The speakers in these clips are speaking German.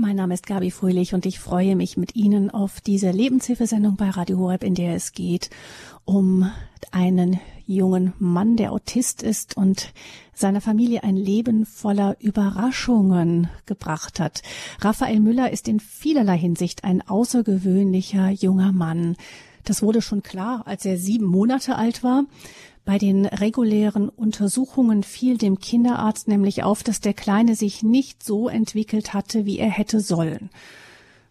Mein Name ist Gabi Fröhlich und ich freue mich mit Ihnen auf diese Lebenshilfesendung bei Radio Horeb, in der es geht um einen jungen Mann, der Autist ist und seiner Familie ein Leben voller Überraschungen gebracht hat. Raphael Müller ist in vielerlei Hinsicht ein außergewöhnlicher junger Mann. Das wurde schon klar, als er sieben Monate alt war. Bei den regulären Untersuchungen fiel dem Kinderarzt nämlich auf, dass der Kleine sich nicht so entwickelt hatte, wie er hätte sollen.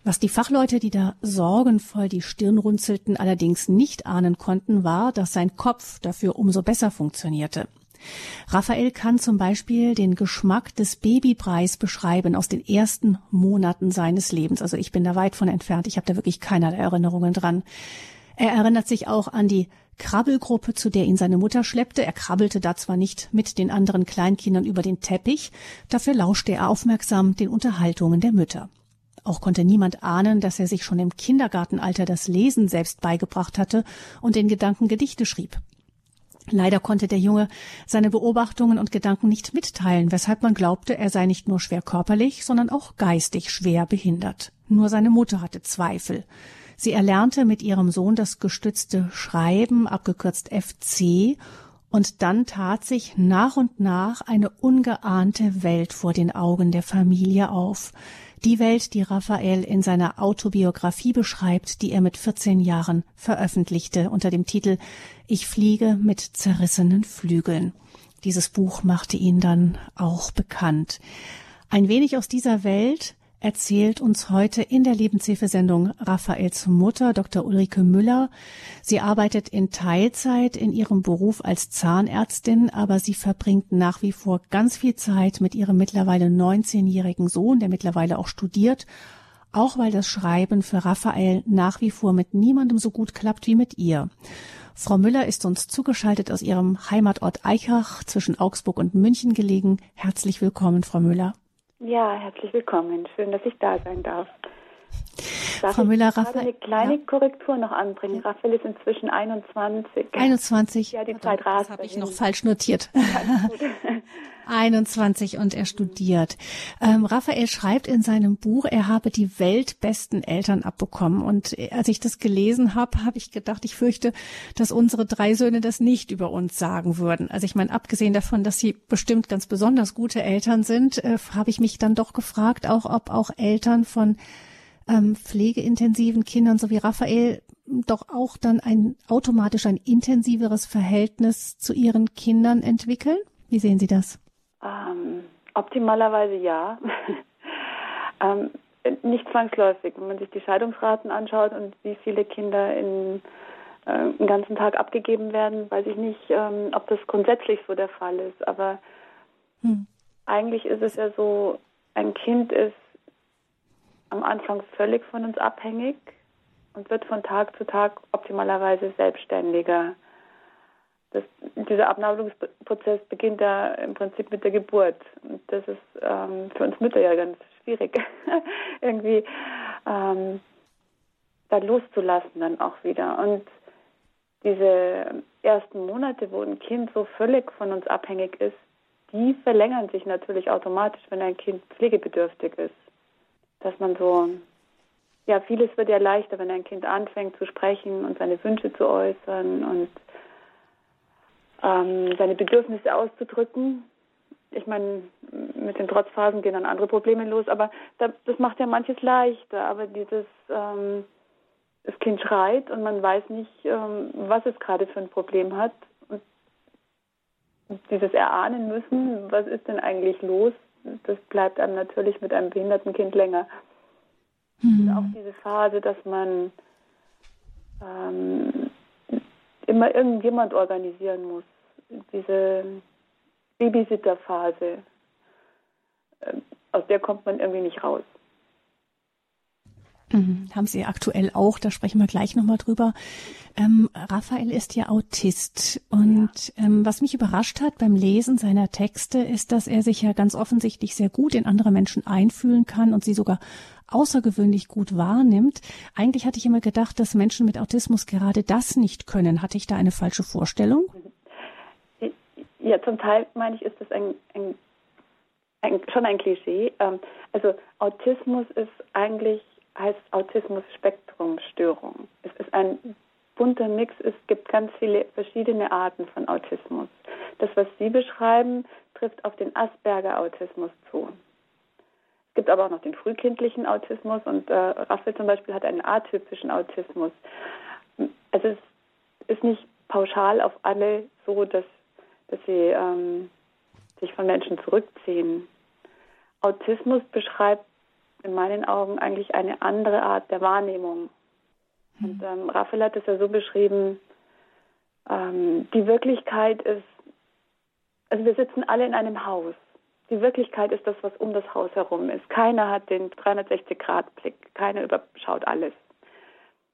Was die Fachleute, die da sorgenvoll die Stirn runzelten, allerdings nicht ahnen konnten, war, dass sein Kopf dafür umso besser funktionierte. Raphael kann zum Beispiel den Geschmack des Babybreis beschreiben aus den ersten Monaten seines Lebens. Also ich bin da weit von entfernt. Ich habe da wirklich keinerlei Erinnerungen dran. Er erinnert sich auch an die Krabbelgruppe, zu der ihn seine Mutter schleppte. Er krabbelte da zwar nicht mit den anderen Kleinkindern über den Teppich, dafür lauschte er aufmerksam den Unterhaltungen der Mütter. Auch konnte niemand ahnen, dass er sich schon im Kindergartenalter das Lesen selbst beigebracht hatte und den Gedanken Gedichte schrieb. Leider konnte der Junge seine Beobachtungen und Gedanken nicht mitteilen, weshalb man glaubte, er sei nicht nur schwer körperlich, sondern auch geistig schwer behindert. Nur seine Mutter hatte Zweifel. Sie erlernte mit ihrem Sohn das gestützte Schreiben, abgekürzt FC, und dann tat sich nach und nach eine ungeahnte Welt vor den Augen der Familie auf. Die Welt, die Raphael in seiner Autobiografie beschreibt, die er mit 14 Jahren veröffentlichte unter dem Titel Ich fliege mit zerrissenen Flügeln. Dieses Buch machte ihn dann auch bekannt. Ein wenig aus dieser Welt erzählt uns heute in der Lebenshilfesendung Raphaels Mutter, Dr. Ulrike Müller. Sie arbeitet in Teilzeit in ihrem Beruf als Zahnärztin, aber sie verbringt nach wie vor ganz viel Zeit mit ihrem mittlerweile 19-jährigen Sohn, der mittlerweile auch studiert, auch weil das Schreiben für Raphael nach wie vor mit niemandem so gut klappt wie mit ihr. Frau Müller ist uns zugeschaltet aus ihrem Heimatort Eichach zwischen Augsburg und München gelegen. Herzlich willkommen, Frau Müller. Ja, herzlich willkommen. Schön, dass ich da sein darf. Darf Frau Müller, Raphael. eine kleine ja. Korrektur noch anbringen. Raphael ist inzwischen 21. 21. Ja, die Zeit rast. Das habe ich noch falsch notiert. 21 und er studiert. Ähm, Raphael schreibt in seinem Buch, er habe die weltbesten Eltern abbekommen. Und als ich das gelesen habe, habe ich gedacht, ich fürchte, dass unsere drei Söhne das nicht über uns sagen würden. Also ich meine, abgesehen davon, dass sie bestimmt ganz besonders gute Eltern sind, äh, habe ich mich dann doch gefragt, auch ob auch Eltern von ähm, pflegeintensiven Kindern, so wie Raphael, doch auch dann ein automatisch ein intensiveres Verhältnis zu ihren Kindern entwickeln? Wie sehen Sie das? Ähm, optimalerweise ja. ähm, nicht zwangsläufig. Wenn man sich die Scheidungsraten anschaut und wie viele Kinder in, äh, den ganzen Tag abgegeben werden, weiß ich nicht, ähm, ob das grundsätzlich so der Fall ist. Aber hm. eigentlich ist es ja so, ein Kind ist am Anfang völlig von uns abhängig und wird von Tag zu Tag optimalerweise selbstständiger das, dieser Abnabelungsprozess beginnt ja im Prinzip mit der Geburt. Und das ist ähm, für uns Mütter ja ganz schwierig, irgendwie ähm, da loszulassen dann auch wieder. Und diese ersten Monate, wo ein Kind so völlig von uns abhängig ist, die verlängern sich natürlich automatisch, wenn ein Kind pflegebedürftig ist. Dass man so, ja, vieles wird ja leichter, wenn ein Kind anfängt zu sprechen und seine Wünsche zu äußern und ähm, seine Bedürfnisse auszudrücken. Ich meine, mit den Trotzphasen gehen dann andere Probleme los, aber das macht ja manches leichter. Aber dieses, ähm, das Kind schreit und man weiß nicht, ähm, was es gerade für ein Problem hat. Und dieses Erahnen müssen, was ist denn eigentlich los, das bleibt einem natürlich mit einem behinderten Kind länger. Mhm. auch diese Phase, dass man ähm, immer irgendjemand organisieren muss. Diese Babysitterphase, ähm, aus der kommt man irgendwie nicht raus. Mhm. Haben Sie aktuell auch, da sprechen wir gleich nochmal drüber. Ähm, Raphael ist ja Autist und ja. Ähm, was mich überrascht hat beim Lesen seiner Texte ist, dass er sich ja ganz offensichtlich sehr gut in andere Menschen einfühlen kann und sie sogar außergewöhnlich gut wahrnimmt. Eigentlich hatte ich immer gedacht, dass Menschen mit Autismus gerade das nicht können. Hatte ich da eine falsche Vorstellung? Ja, zum Teil meine ich, ist das ein, ein, ein, schon ein Klischee. Ähm, also Autismus ist eigentlich, heißt Autismus-Spektrum-Störung. Es ist ein bunter Mix. Es gibt ganz viele verschiedene Arten von Autismus. Das, was Sie beschreiben, trifft auf den Asperger-Autismus zu. Es gibt aber auch noch den frühkindlichen Autismus und äh, Raphael zum Beispiel hat einen atypischen Autismus. Also es ist nicht pauschal auf alle so, dass, dass sie ähm, sich von Menschen zurückziehen. Autismus beschreibt in meinen Augen eigentlich eine andere Art der Wahrnehmung. Und ähm, Raphael hat es ja so beschrieben, ähm, die Wirklichkeit ist, also wir sitzen alle in einem Haus. Die Wirklichkeit ist das, was um das Haus herum ist. Keiner hat den 360-Grad-Blick, keiner überschaut alles.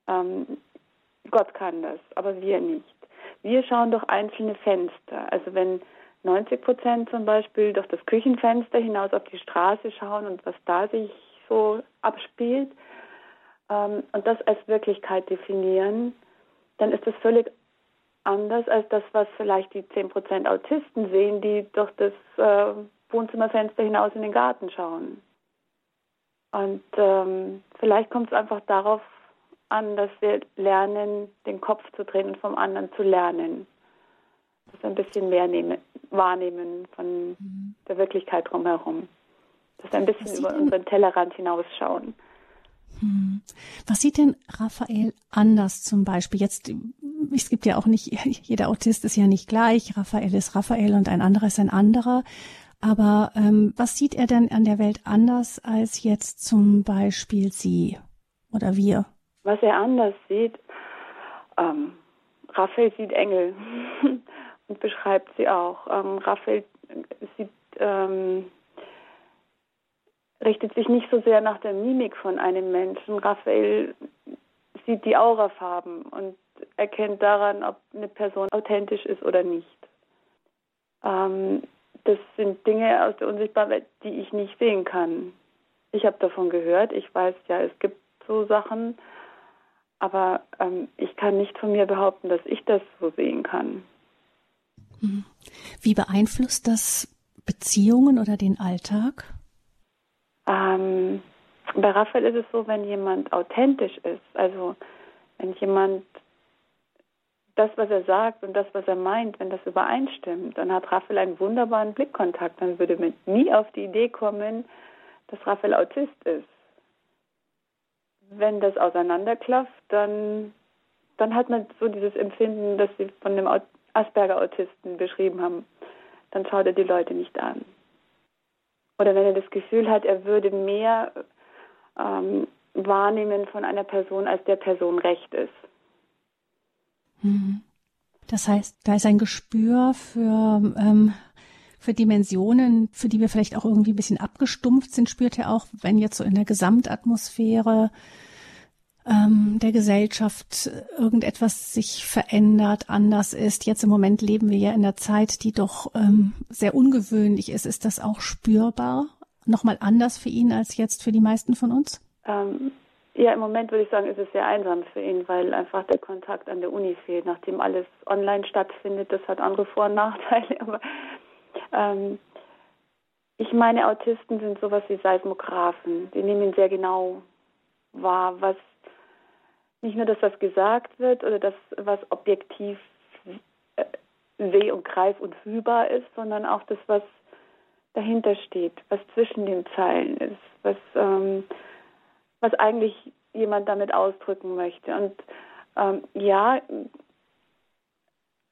Ähm, Gott kann das, aber wir nicht. Wir schauen durch einzelne Fenster. Also wenn 90 Prozent zum Beispiel durch das Küchenfenster hinaus auf die Straße schauen und was da sich so abspielt ähm, und das als Wirklichkeit definieren, dann ist das völlig anders als das, was vielleicht die 10 Prozent Autisten sehen, die durch das äh, Wohnzimmerfenster hinaus in den Garten schauen. Und ähm, vielleicht kommt es einfach darauf an, dass wir lernen, den Kopf zu drehen und vom anderen zu lernen. Dass wir ein bisschen mehr nehmen, wahrnehmen von mhm. der Wirklichkeit drumherum. Dass wir ein bisschen über unseren Tellerrand hinausschauen. Hm. Was sieht denn Raphael anders zum Beispiel? Jetzt, es gibt ja auch nicht, jeder Autist ist ja nicht gleich. Raphael ist Raphael und ein anderer ist ein anderer. Aber ähm, was sieht er denn an der Welt anders als jetzt zum Beispiel Sie oder wir? Was er anders sieht, ähm, Raphael sieht Engel und beschreibt sie auch. Ähm, Raphael sieht, ähm, richtet sich nicht so sehr nach der Mimik von einem Menschen. Raphael sieht die Aurafarben und erkennt daran, ob eine Person authentisch ist oder nicht. Ähm, das sind Dinge aus der unsichtbaren Welt, die ich nicht sehen kann. Ich habe davon gehört. Ich weiß ja, es gibt so Sachen, aber ähm, ich kann nicht von mir behaupten, dass ich das so sehen kann. Mhm. Wie beeinflusst das Beziehungen oder den Alltag? Ähm, bei Raphael ist es so, wenn jemand authentisch ist, also wenn jemand das, was er sagt und das, was er meint, wenn das übereinstimmt, dann hat Raphael einen wunderbaren Blickkontakt. Dann würde man nie auf die Idee kommen, dass Raphael Autist ist wenn das auseinanderklafft, dann, dann hat man so dieses Empfinden, das Sie von dem Asperger-Autisten beschrieben haben. Dann schaut er die Leute nicht an. Oder wenn er das Gefühl hat, er würde mehr ähm, wahrnehmen von einer Person, als der Person recht ist. Mhm. Das heißt, da ist ein Gespür für, ähm, für Dimensionen, für die wir vielleicht auch irgendwie ein bisschen abgestumpft sind, spürt er auch, wenn jetzt so in der Gesamtatmosphäre ähm, der Gesellschaft irgendetwas sich verändert, anders ist. Jetzt im Moment leben wir ja in einer Zeit, die doch ähm, sehr ungewöhnlich ist. Ist das auch spürbar? Nochmal anders für ihn als jetzt für die meisten von uns? Ähm, ja, im Moment würde ich sagen, ist es sehr einsam für ihn, weil einfach der Kontakt an der Uni fehlt, nachdem alles online stattfindet. Das hat andere Vor- und Nachteile, aber ähm, ich meine, Autisten sind sowas wie Seismographen. Die nehmen sehr genau wahr, was nicht nur das, was gesagt wird oder das, was objektiv äh, seh- und greif- und fühlbar ist, sondern auch das, was dahinter steht, was zwischen den Zeilen ist, was, ähm, was eigentlich jemand damit ausdrücken möchte. Und ähm, ja,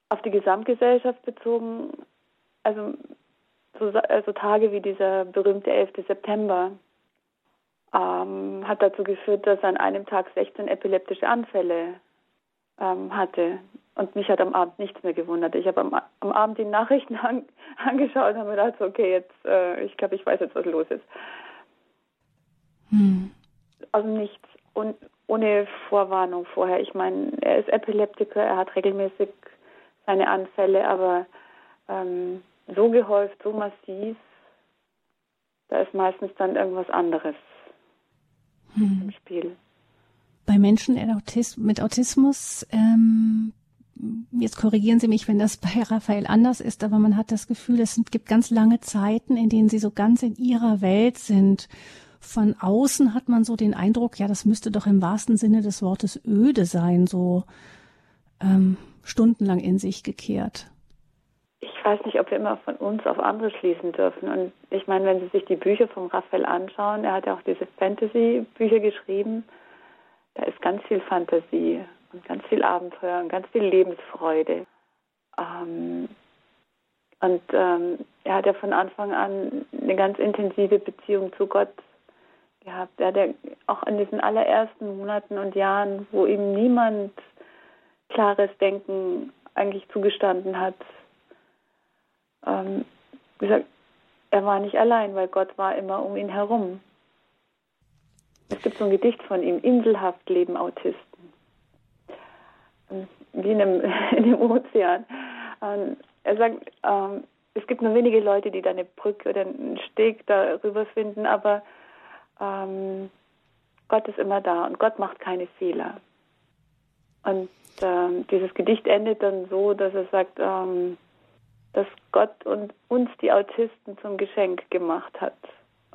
auf die Gesamtgesellschaft bezogen, also so also Tage wie dieser berühmte 11. September, ähm, hat dazu geführt, dass er an einem Tag 16 epileptische Anfälle ähm, hatte. Und mich hat am Abend nichts mehr gewundert. Ich habe am, am, Abend die Nachrichten an, angeschaut und habe mir gedacht, okay, jetzt, äh, ich glaube, ich weiß jetzt, was los ist. Hm. Also nichts, und ohne Vorwarnung vorher. Ich meine, er ist Epileptiker, er hat regelmäßig seine Anfälle, aber ähm, so gehäuft, so massiv, da ist meistens dann irgendwas anderes hm. im Spiel. Bei Menschen mit Autismus ähm, jetzt korrigieren Sie mich, wenn das bei Raphael anders ist, aber man hat das Gefühl, es gibt ganz lange Zeiten, in denen Sie so ganz in Ihrer Welt sind. Von außen hat man so den Eindruck, ja, das müsste doch im wahrsten Sinne des Wortes öde sein, so ähm, stundenlang in sich gekehrt. Ich weiß nicht, ob wir immer von uns auf andere schließen dürfen. Und ich meine, wenn Sie sich die Bücher von Raphael anschauen, er hat ja auch diese Fantasy-Bücher geschrieben, da ist ganz viel Fantasie und ganz viel Abenteuer und ganz viel Lebensfreude. Ähm, und ähm, er hat ja von Anfang an eine ganz intensive Beziehung zu Gott gehabt. Er hat auch in diesen allerersten Monaten und Jahren, wo ihm niemand klares Denken eigentlich zugestanden hat, ähm, gesagt, er war nicht allein, weil Gott war immer um ihn herum. Es gibt so ein Gedicht von ihm, Inselhaft leben Autisten. Ähm, wie in einem, in einem Ozean. Und er sagt, ähm, es gibt nur wenige Leute, die da eine Brücke oder einen Steg darüber finden, aber ähm, Gott ist immer da und Gott macht keine Fehler. Und ähm, dieses Gedicht endet dann so, dass er sagt, ähm, dass Gott und uns die Autisten zum Geschenk gemacht hat.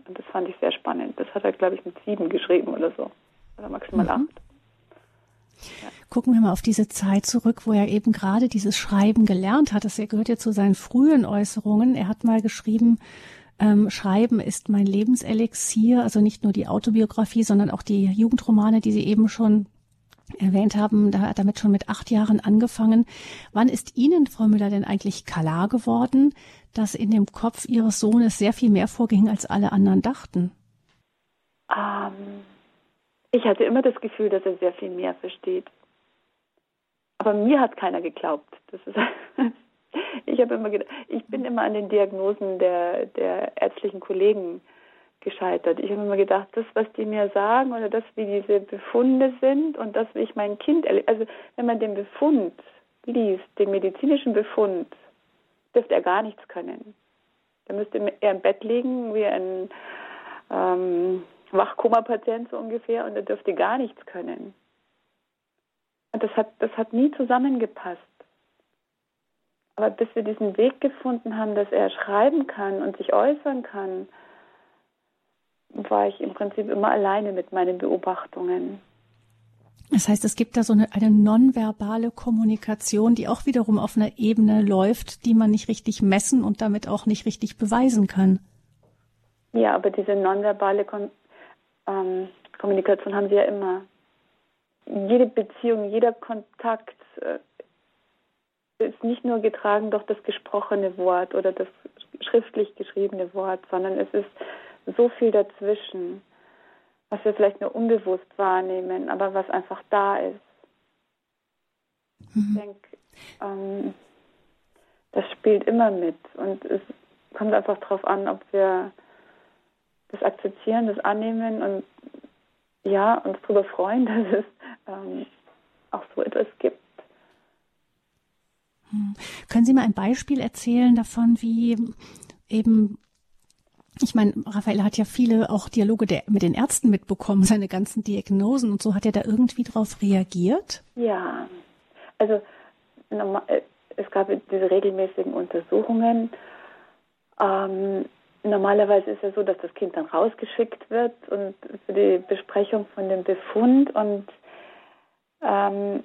Und das fand ich sehr spannend. Das hat er, glaube ich, mit sieben geschrieben oder so. Oder maximal mhm. acht. Ja. Gucken wir mal auf diese Zeit zurück, wo er eben gerade dieses Schreiben gelernt hat. Das gehört ja zu seinen frühen Äußerungen. Er hat mal geschrieben, ähm, Schreiben ist mein Lebenselixier, also nicht nur die Autobiografie, sondern auch die Jugendromane, die Sie eben schon erwähnt haben, da hat damit schon mit acht Jahren angefangen. Wann ist Ihnen, Frau Müller, denn eigentlich klar geworden, dass in dem Kopf Ihres Sohnes sehr viel mehr vorging, als alle anderen dachten? Ähm, ich hatte immer das Gefühl, dass er sehr viel mehr versteht. Aber mir hat keiner geglaubt. Das ist ich habe immer gedacht, ich bin immer an den Diagnosen der, der ärztlichen Kollegen gescheitert. Ich habe immer gedacht, das, was die mir sagen oder das, wie diese Befunde sind und das, wie ich mein Kind erlebe. Also wenn man den Befund liest, den medizinischen Befund, dürfte er gar nichts können. Da müsste er im Bett liegen wie ein ähm, Wachkoma-Patient so ungefähr und er dürfte gar nichts können. Und das hat, das hat nie zusammengepasst. Aber bis wir diesen Weg gefunden haben, dass er schreiben kann und sich äußern kann, war ich im Prinzip immer alleine mit meinen Beobachtungen. Das heißt, es gibt da so eine, eine nonverbale Kommunikation, die auch wiederum auf einer Ebene läuft, die man nicht richtig messen und damit auch nicht richtig beweisen kann. Ja, aber diese nonverbale Kon ähm, Kommunikation haben sie ja immer. Jede Beziehung, jeder Kontakt äh, ist nicht nur getragen durch das gesprochene Wort oder das schriftlich geschriebene Wort, sondern es ist so viel dazwischen, was wir vielleicht nur unbewusst wahrnehmen, aber was einfach da ist. Mhm. Ich denke, ähm, das spielt immer mit und es kommt einfach darauf an, ob wir das akzeptieren, das annehmen und ja, uns darüber freuen, dass es ähm, auch so etwas gibt. Hm. Können Sie mal ein Beispiel erzählen davon, wie eben ich meine, Raphael hat ja viele auch Dialoge der, mit den Ärzten mitbekommen, seine ganzen Diagnosen und so. Hat er da irgendwie darauf reagiert? Ja, also äh, es gab diese regelmäßigen Untersuchungen. Ähm, normalerweise ist es so, dass das Kind dann rausgeschickt wird und für die Besprechung von dem Befund und ähm,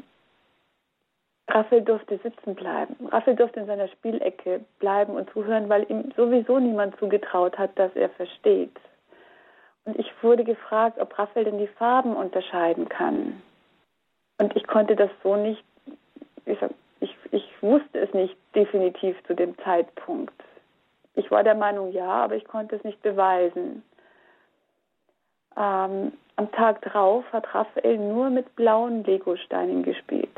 Raphael durfte sitzen bleiben. Raphael durfte in seiner Spielecke bleiben und zuhören, weil ihm sowieso niemand zugetraut hat, dass er versteht. Und ich wurde gefragt, ob Raphael denn die Farben unterscheiden kann. Und ich konnte das so nicht, ich, ich, ich wusste es nicht definitiv zu dem Zeitpunkt. Ich war der Meinung, ja, aber ich konnte es nicht beweisen. Ähm, am Tag drauf hat Raphael nur mit blauen Legosteinen gespielt.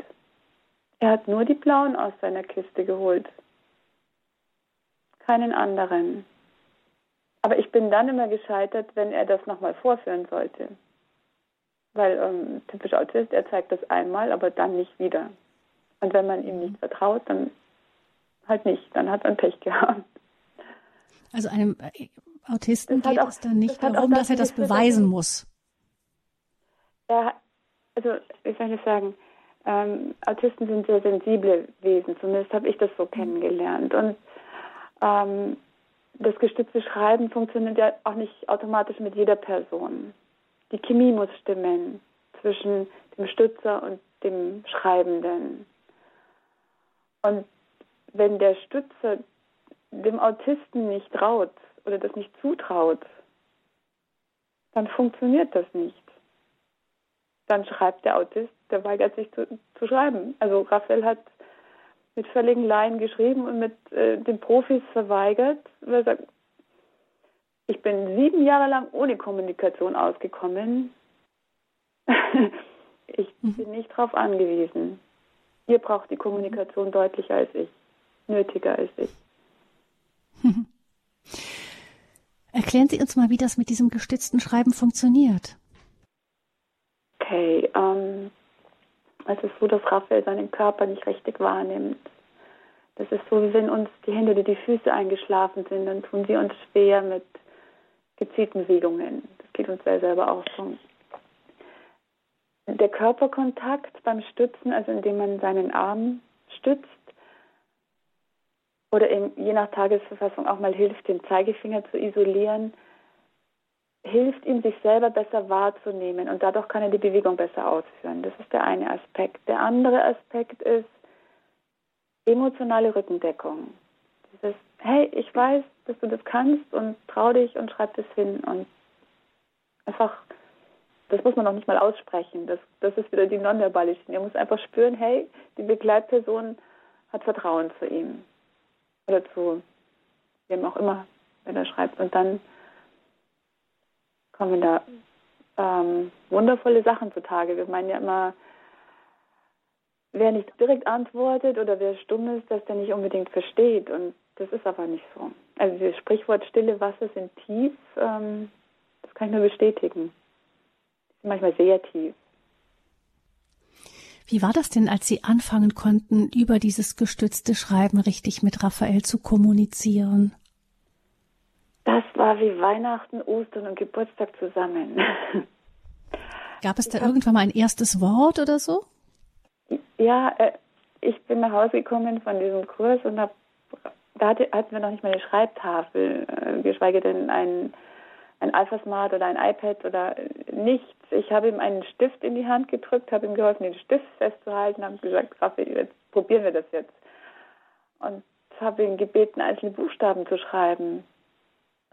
Er hat nur die blauen aus seiner Kiste geholt. Keinen anderen. Aber ich bin dann immer gescheitert, wenn er das nochmal vorführen sollte. Weil ähm, typisch Autist, er zeigt das einmal, aber dann nicht wieder. Und wenn man ihm nicht vertraut, dann halt nicht. Dann hat man Pech gehabt. Also einem äh, Autisten geht auch, es dann nicht darum, dass er das beweisen muss. Er, also, wie soll ich sagen, ähm, Autisten sind sehr sensible Wesen, zumindest habe ich das so kennengelernt. Und ähm, das gestützte Schreiben funktioniert ja auch nicht automatisch mit jeder Person. Die Chemie muss stimmen zwischen dem Stützer und dem Schreibenden. Und wenn der Stützer dem Autisten nicht traut oder das nicht zutraut, dann funktioniert das nicht. Dann schreibt der Autist, der weigert sich zu, zu schreiben. Also Raphael hat mit völligen Laien geschrieben und mit äh, den Profis verweigert, weil er sagt, ich bin sieben Jahre lang ohne Kommunikation ausgekommen. ich mhm. bin nicht darauf angewiesen. Ihr braucht die Kommunikation deutlicher als ich, nötiger als ich. Erklären Sie uns mal, wie das mit diesem gestützten Schreiben funktioniert. Okay, ähm, es ist so, dass Raphael seinen Körper nicht richtig wahrnimmt. Das ist so, wie wenn uns die Hände oder die Füße eingeschlafen sind, dann tun sie uns schwer mit gezielten Bewegungen. Das geht uns selber auch so. Der Körperkontakt beim Stützen, also indem man seinen Arm stützt, oder eben je nach Tagesverfassung auch mal hilft, den Zeigefinger zu isolieren, hilft ihm, sich selber besser wahrzunehmen und dadurch kann er die Bewegung besser ausführen. Das ist der eine Aspekt. Der andere Aspekt ist emotionale Rückendeckung. Dieses, hey, ich weiß, dass du das kannst und trau dich und schreib das hin und einfach, das muss man noch nicht mal aussprechen. Das, das ist wieder die nonverbale Schiene. Er muss einfach spüren, hey, die Begleitperson hat Vertrauen zu ihm oder zu wem auch immer, wenn er schreibt. Und dann kommen da ähm, wundervolle Sachen zutage. Wir meinen ja immer, wer nicht direkt antwortet oder wer stumm ist, dass der nicht unbedingt versteht. Und das ist aber nicht so. Also das Sprichwort stille Wasser sind tief, ähm, das kann ich nur bestätigen. Manchmal sehr tief. Wie war das denn, als Sie anfangen konnten, über dieses gestützte Schreiben richtig mit Raphael zu kommunizieren? Das war wie Weihnachten, Ostern und Geburtstag zusammen. Gab es da hab, irgendwann mal ein erstes Wort oder so? Ja, äh, ich bin nach Hause gekommen von diesem Kurs und hab, da hatte, hatten wir noch nicht mal eine Schreibtafel, äh, geschweige denn ein, ein Alphasmart oder ein iPad oder nichts. Ich habe ihm einen Stift in die Hand gedrückt, habe ihm geholfen, den Stift festzuhalten, habe gesagt, Raffi, jetzt probieren wir das jetzt. Und habe ihn gebeten, einzelne Buchstaben zu schreiben.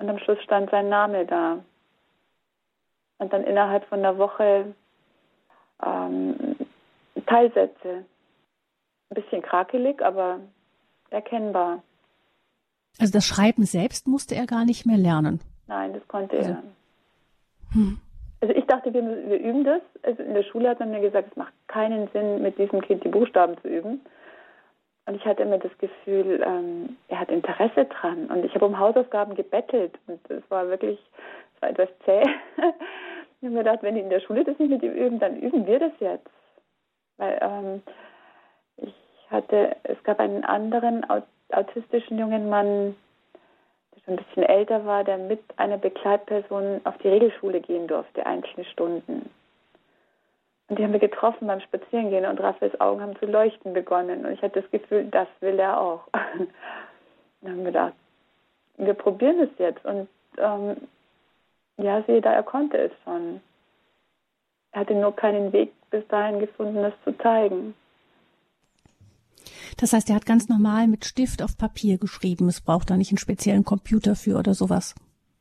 Und am Schluss stand sein Name da. Und dann innerhalb von einer Woche ähm, Teilsätze. Ein bisschen krakelig, aber erkennbar. Also das Schreiben selbst musste er gar nicht mehr lernen. Nein, das konnte also. er. Hm. Also ich dachte, wir, wir üben das. Also in der Schule hat man mir gesagt, es macht keinen Sinn, mit diesem Kind die Buchstaben zu üben. Und ich hatte immer das Gefühl, ähm, er hat Interesse dran. Und ich habe um Hausaufgaben gebettelt. Und es war wirklich, es war etwas zäh. ich habe mir gedacht, wenn die in der Schule das nicht mit ihm üben, dann üben wir das jetzt. Weil ähm, ich hatte, es gab einen anderen autistischen jungen Mann, der schon ein bisschen älter war, der mit einer Begleitperson auf die Regelschule gehen durfte, einzelne Stunden. Und die haben wir getroffen beim Spazierengehen und Raphaels Augen haben zu leuchten begonnen. Und ich hatte das Gefühl, das will er auch. dann haben wir gedacht, wir probieren es jetzt. Und ähm, ja, sehe da, er konnte es schon. Er hatte nur keinen Weg bis dahin gefunden, das zu zeigen. Das heißt, er hat ganz normal mit Stift auf Papier geschrieben. Es braucht da nicht einen speziellen Computer für oder sowas.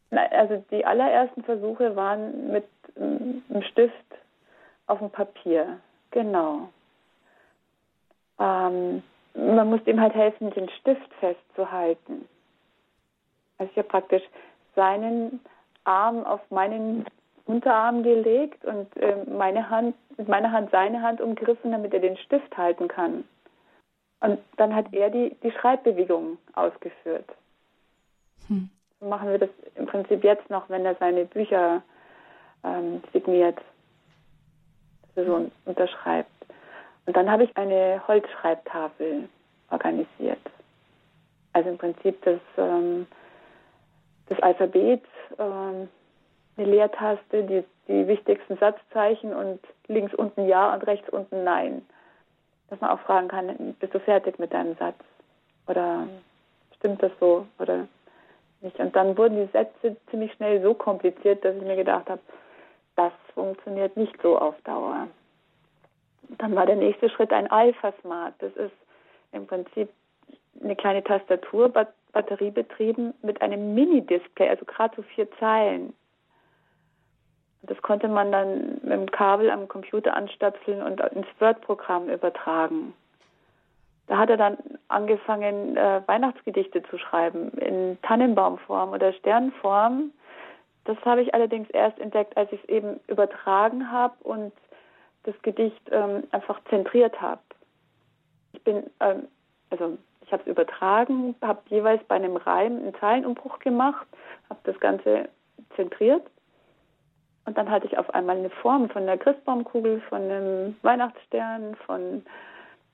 Also die allerersten Versuche waren mit ähm, einem Stift auf dem Papier. Genau. Ähm, man muss ihm halt helfen, den Stift festzuhalten. Also ich habe praktisch seinen Arm auf meinen Unterarm gelegt und äh, meine Hand, mit meiner Hand seine Hand umgriffen, damit er den Stift halten kann. Und dann hat er die, die Schreibbewegung ausgeführt. Hm. So machen wir das im Prinzip jetzt noch, wenn er seine Bücher ähm, signiert, er so unterschreibt. Und dann habe ich eine Holzschreibtafel organisiert. Also im Prinzip das, ähm, das Alphabet ähm, eine Leertaste, die, die wichtigsten Satzzeichen und links unten Ja und rechts unten Nein. dass man auch fragen kann, bist du fertig mit deinem Satz? Oder stimmt das so oder nicht? Und dann wurden die Sätze ziemlich schnell so kompliziert, dass ich mir gedacht habe, das funktioniert nicht so auf Dauer. Dann war der nächste Schritt ein Alpha Smart. Das ist im Prinzip eine kleine Tastatur, batteriebetrieben, mit einem Mini-Display, also gerade so vier Zeilen. Das konnte man dann mit dem Kabel am Computer anstöpseln und ins Word-Programm übertragen. Da hat er dann angefangen, äh, Weihnachtsgedichte zu schreiben in Tannenbaumform oder Sternform. Das habe ich allerdings erst entdeckt, als ich es eben übertragen habe und das Gedicht ähm, einfach zentriert habe. Ich bin, ähm, also ich habe es übertragen, habe jeweils bei einem Reim einen Zeilenumbruch gemacht, habe das Ganze zentriert und dann hatte ich auf einmal eine Form von einer Christbaumkugel, von einem Weihnachtsstern, von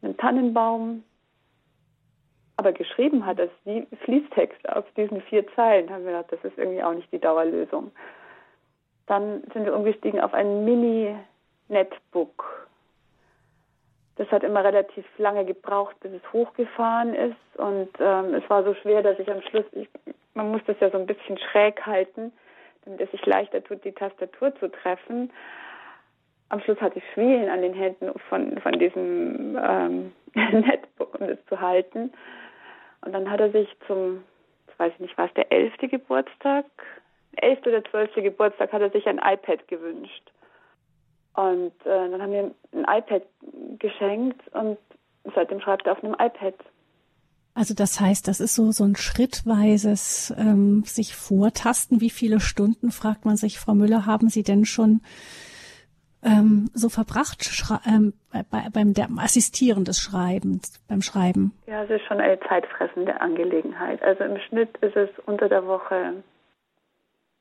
einem Tannenbaum. Aber geschrieben hat es wie Fließtext auf diesen vier Zeilen. Haben wir gedacht, das ist irgendwie auch nicht die Dauerlösung. Dann sind wir umgestiegen auf ein Mini-Netbook. Das hat immer relativ lange gebraucht, bis es hochgefahren ist. Und ähm, es war so schwer, dass ich am Schluss, ich, man muss das ja so ein bisschen schräg halten, damit es sich leichter tut, die Tastatur zu treffen. Am Schluss hatte ich Schwielen an den Händen von, von diesem ähm, Netbook, um es zu halten. Und dann hat er sich zum, ich weiß nicht, war es der elfte Geburtstag? Elfte oder zwölfte Geburtstag hat er sich ein iPad gewünscht. Und äh, dann haben wir ein iPad geschenkt und seitdem schreibt er auf einem iPad. Also das heißt, das ist so so ein schrittweises ähm, sich vortasten. Wie viele Stunden fragt man sich, Frau Müller, haben Sie denn schon ähm, so verbracht ähm, bei, beim Assistieren des Schreibens, beim Schreiben? Ja, es ist schon eine zeitfressende Angelegenheit. Also im Schnitt ist es unter der Woche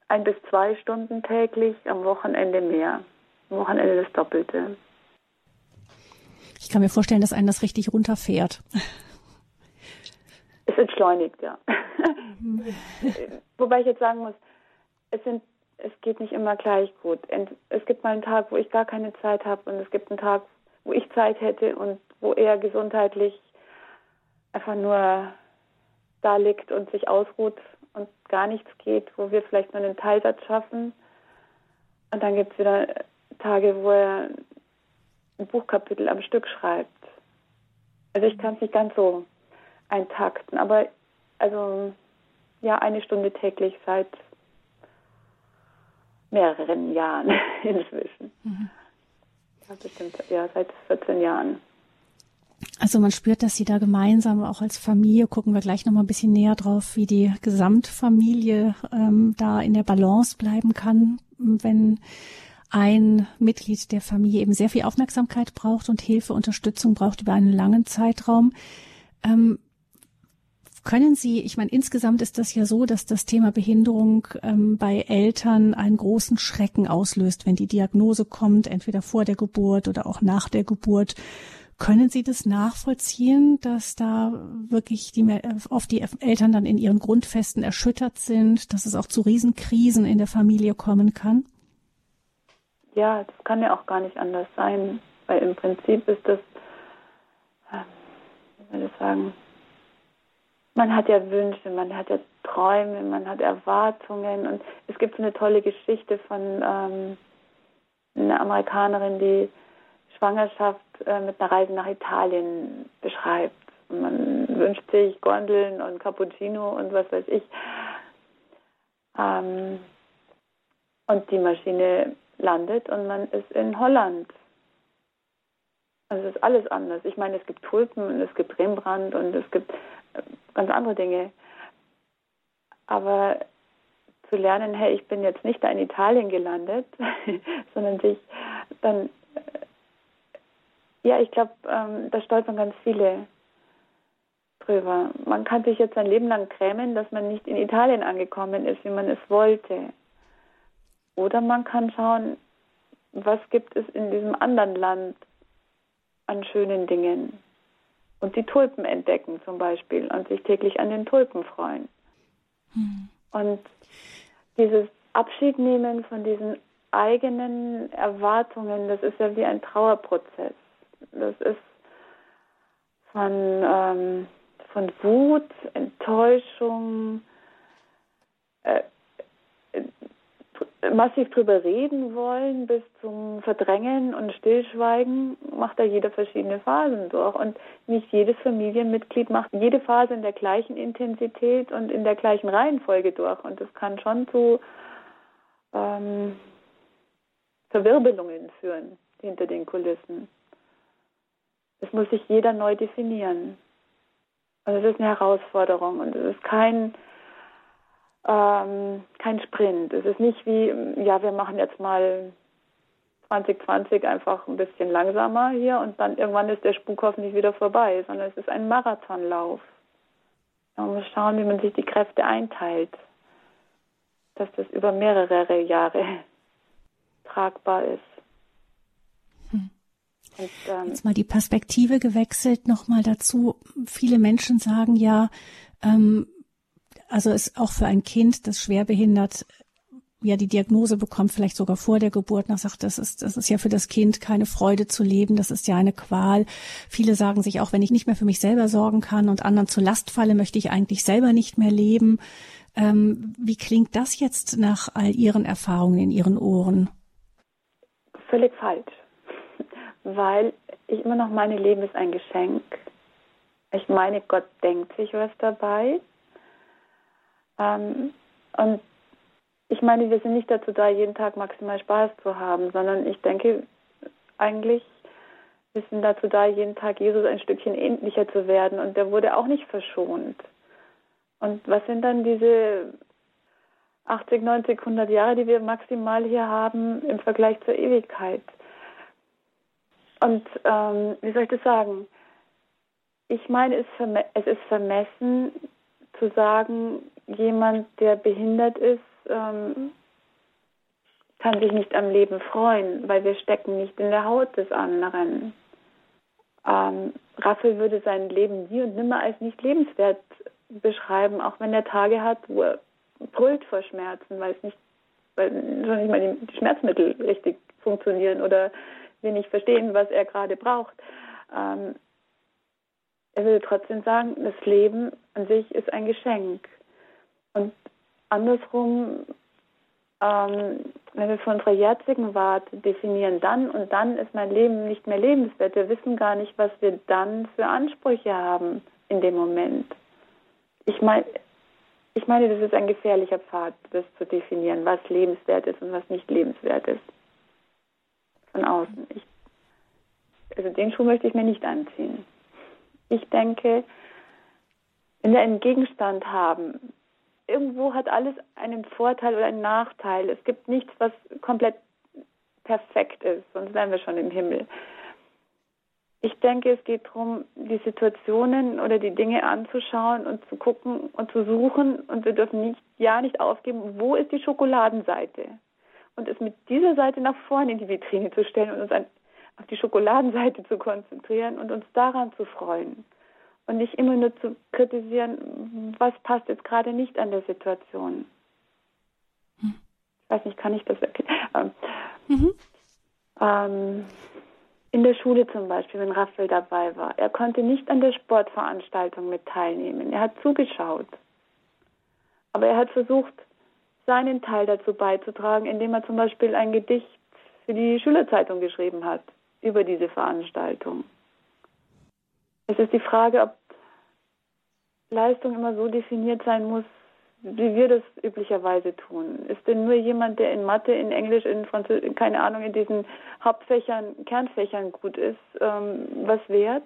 ein bis zwei Stunden täglich, am Wochenende mehr. Am Wochenende das Doppelte. Ich kann mir vorstellen, dass einen das richtig runterfährt. Es entschleunigt, ja. Mhm. Wobei ich jetzt sagen muss, es sind es geht nicht immer gleich gut. Es gibt mal einen Tag, wo ich gar keine Zeit habe und es gibt einen Tag, wo ich Zeit hätte und wo er gesundheitlich einfach nur da liegt und sich ausruht und gar nichts geht, wo wir vielleicht nur einen Teilsatz schaffen. Und dann gibt es wieder Tage, wo er ein Buchkapitel am Stück schreibt. Also ich kann es nicht ganz so eintakten. Aber also ja, eine Stunde täglich seit mehreren Jahren inzwischen. Mhm. Ja, bestimmt, ja, seit 14 Jahren. Also man spürt, dass Sie da gemeinsam auch als Familie, gucken wir gleich nochmal ein bisschen näher drauf, wie die Gesamtfamilie ähm, da in der Balance bleiben kann, wenn ein Mitglied der Familie eben sehr viel Aufmerksamkeit braucht und Hilfe, Unterstützung braucht über einen langen Zeitraum. Ähm, können Sie, ich meine, insgesamt ist das ja so, dass das Thema Behinderung ähm, bei Eltern einen großen Schrecken auslöst, wenn die Diagnose kommt, entweder vor der Geburt oder auch nach der Geburt. Können Sie das nachvollziehen, dass da wirklich die, oft die Eltern dann in ihren Grundfesten erschüttert sind, dass es auch zu Riesenkrisen in der Familie kommen kann? Ja, das kann ja auch gar nicht anders sein, weil im Prinzip ist das, äh, wie soll ich sagen, man hat ja Wünsche, man hat ja Träume, man hat Erwartungen und es gibt so eine tolle Geschichte von ähm, einer Amerikanerin, die Schwangerschaft äh, mit einer Reise nach Italien beschreibt. Und man wünscht sich Gondeln und Cappuccino und was weiß ich. Ähm, und die Maschine landet und man ist in Holland. Also es ist alles anders. Ich meine, es gibt Tulpen und es gibt Rembrandt und es gibt ganz andere Dinge. Aber zu lernen, hey, ich bin jetzt nicht da in Italien gelandet, sondern sich dann, ja, ich glaube, ähm, da stolpern ganz viele drüber. Man kann sich jetzt sein Leben lang grämen, dass man nicht in Italien angekommen ist, wie man es wollte. Oder man kann schauen, was gibt es in diesem anderen Land an schönen Dingen und die Tulpen entdecken zum Beispiel und sich täglich an den Tulpen freuen. Mhm. Und dieses Abschiednehmen von diesen eigenen Erwartungen, das ist ja wie ein Trauerprozess. Das ist von, ähm, von Wut, Enttäuschung, äh, massiv drüber reden wollen bis zum Verdrängen und Stillschweigen macht da jeder verschiedene Phasen durch und nicht jedes Familienmitglied macht jede Phase in der gleichen Intensität und in der gleichen Reihenfolge durch und das kann schon zu ähm, Verwirbelungen führen hinter den Kulissen. Das muss sich jeder neu definieren. Und es ist eine Herausforderung und es ist kein ähm, kein Sprint. Es ist nicht wie, ja, wir machen jetzt mal 2020 einfach ein bisschen langsamer hier und dann irgendwann ist der Spuk hoffentlich wieder vorbei, sondern es ist ein Marathonlauf. Man muss schauen, wie man sich die Kräfte einteilt, dass das über mehrere Jahre tragbar ist. Hm. Und, ähm, Jetzt mal die Perspektive gewechselt, nochmal dazu. Viele Menschen sagen ja, ähm, also ist auch für ein Kind, das schwerbehindert ja die Diagnose bekommt, vielleicht sogar vor der Geburt noch sagt, das ist, das ist ja für das Kind keine Freude zu leben, das ist ja eine Qual. Viele sagen sich auch, wenn ich nicht mehr für mich selber sorgen kann und anderen zur Last falle, möchte ich eigentlich selber nicht mehr leben. Ähm, wie klingt das jetzt nach all Ihren Erfahrungen in Ihren Ohren? Völlig falsch, weil ich immer noch meine, Leben ist ein Geschenk. Ich meine, Gott denkt sich was dabei. Ähm, und ich meine, wir sind nicht dazu da, jeden Tag maximal Spaß zu haben, sondern ich denke eigentlich, wir sind dazu da, jeden Tag Jesus ein Stückchen ähnlicher zu werden. Und der wurde auch nicht verschont. Und was sind dann diese 80, 90, 100 Jahre, die wir maximal hier haben im Vergleich zur Ewigkeit? Und ähm, wie soll ich das sagen? Ich meine, es, es ist vermessen zu sagen, jemand, der behindert ist, ähm, kann sich nicht am Leben freuen, weil wir stecken nicht in der Haut des anderen. Ähm, Raphael würde sein Leben nie und nimmer als nicht lebenswert beschreiben, auch wenn er Tage hat, wo er brüllt vor Schmerzen, weil es nicht, weil schon nicht mal die Schmerzmittel richtig funktionieren oder wir nicht verstehen, was er gerade braucht. Ähm, er würde trotzdem sagen, das Leben an sich ist ein Geschenk. Und andersrum, ähm, wenn wir von unserer jetzigen Warte definieren, dann und dann ist mein Leben nicht mehr lebenswert. Wir wissen gar nicht, was wir dann für Ansprüche haben in dem Moment. Ich meine, ich meine, das ist ein gefährlicher Pfad, das zu definieren, was lebenswert ist und was nicht lebenswert ist. Von außen. Ich, also den Schuh möchte ich mir nicht anziehen. Ich denke, wenn wir einen Gegenstand haben, irgendwo hat alles einen Vorteil oder einen Nachteil. Es gibt nichts, was komplett perfekt ist, sonst wären wir schon im Himmel. Ich denke, es geht darum, die Situationen oder die Dinge anzuschauen und zu gucken und zu suchen. Und wir dürfen nicht, ja nicht aufgeben, wo ist die Schokoladenseite? Und es mit dieser Seite nach vorne in die Vitrine zu stellen und uns an, auf die Schokoladenseite zu konzentrieren und uns daran zu freuen und nicht immer nur zu kritisieren, was passt jetzt gerade nicht an der Situation. Hm. Ich weiß nicht, kann ich das erkennen? Ähm, mhm. ähm, in der Schule zum Beispiel, wenn Raphael dabei war, er konnte nicht an der Sportveranstaltung mit teilnehmen. Er hat zugeschaut. Aber er hat versucht, seinen Teil dazu beizutragen, indem er zum Beispiel ein Gedicht für die Schülerzeitung geschrieben hat über diese Veranstaltung. Es ist die Frage, ob Leistung immer so definiert sein muss, wie wir das üblicherweise tun. Ist denn nur jemand, der in Mathe, in Englisch, in Französisch, keine Ahnung, in diesen Hauptfächern, Kernfächern gut ist, ähm, was wert?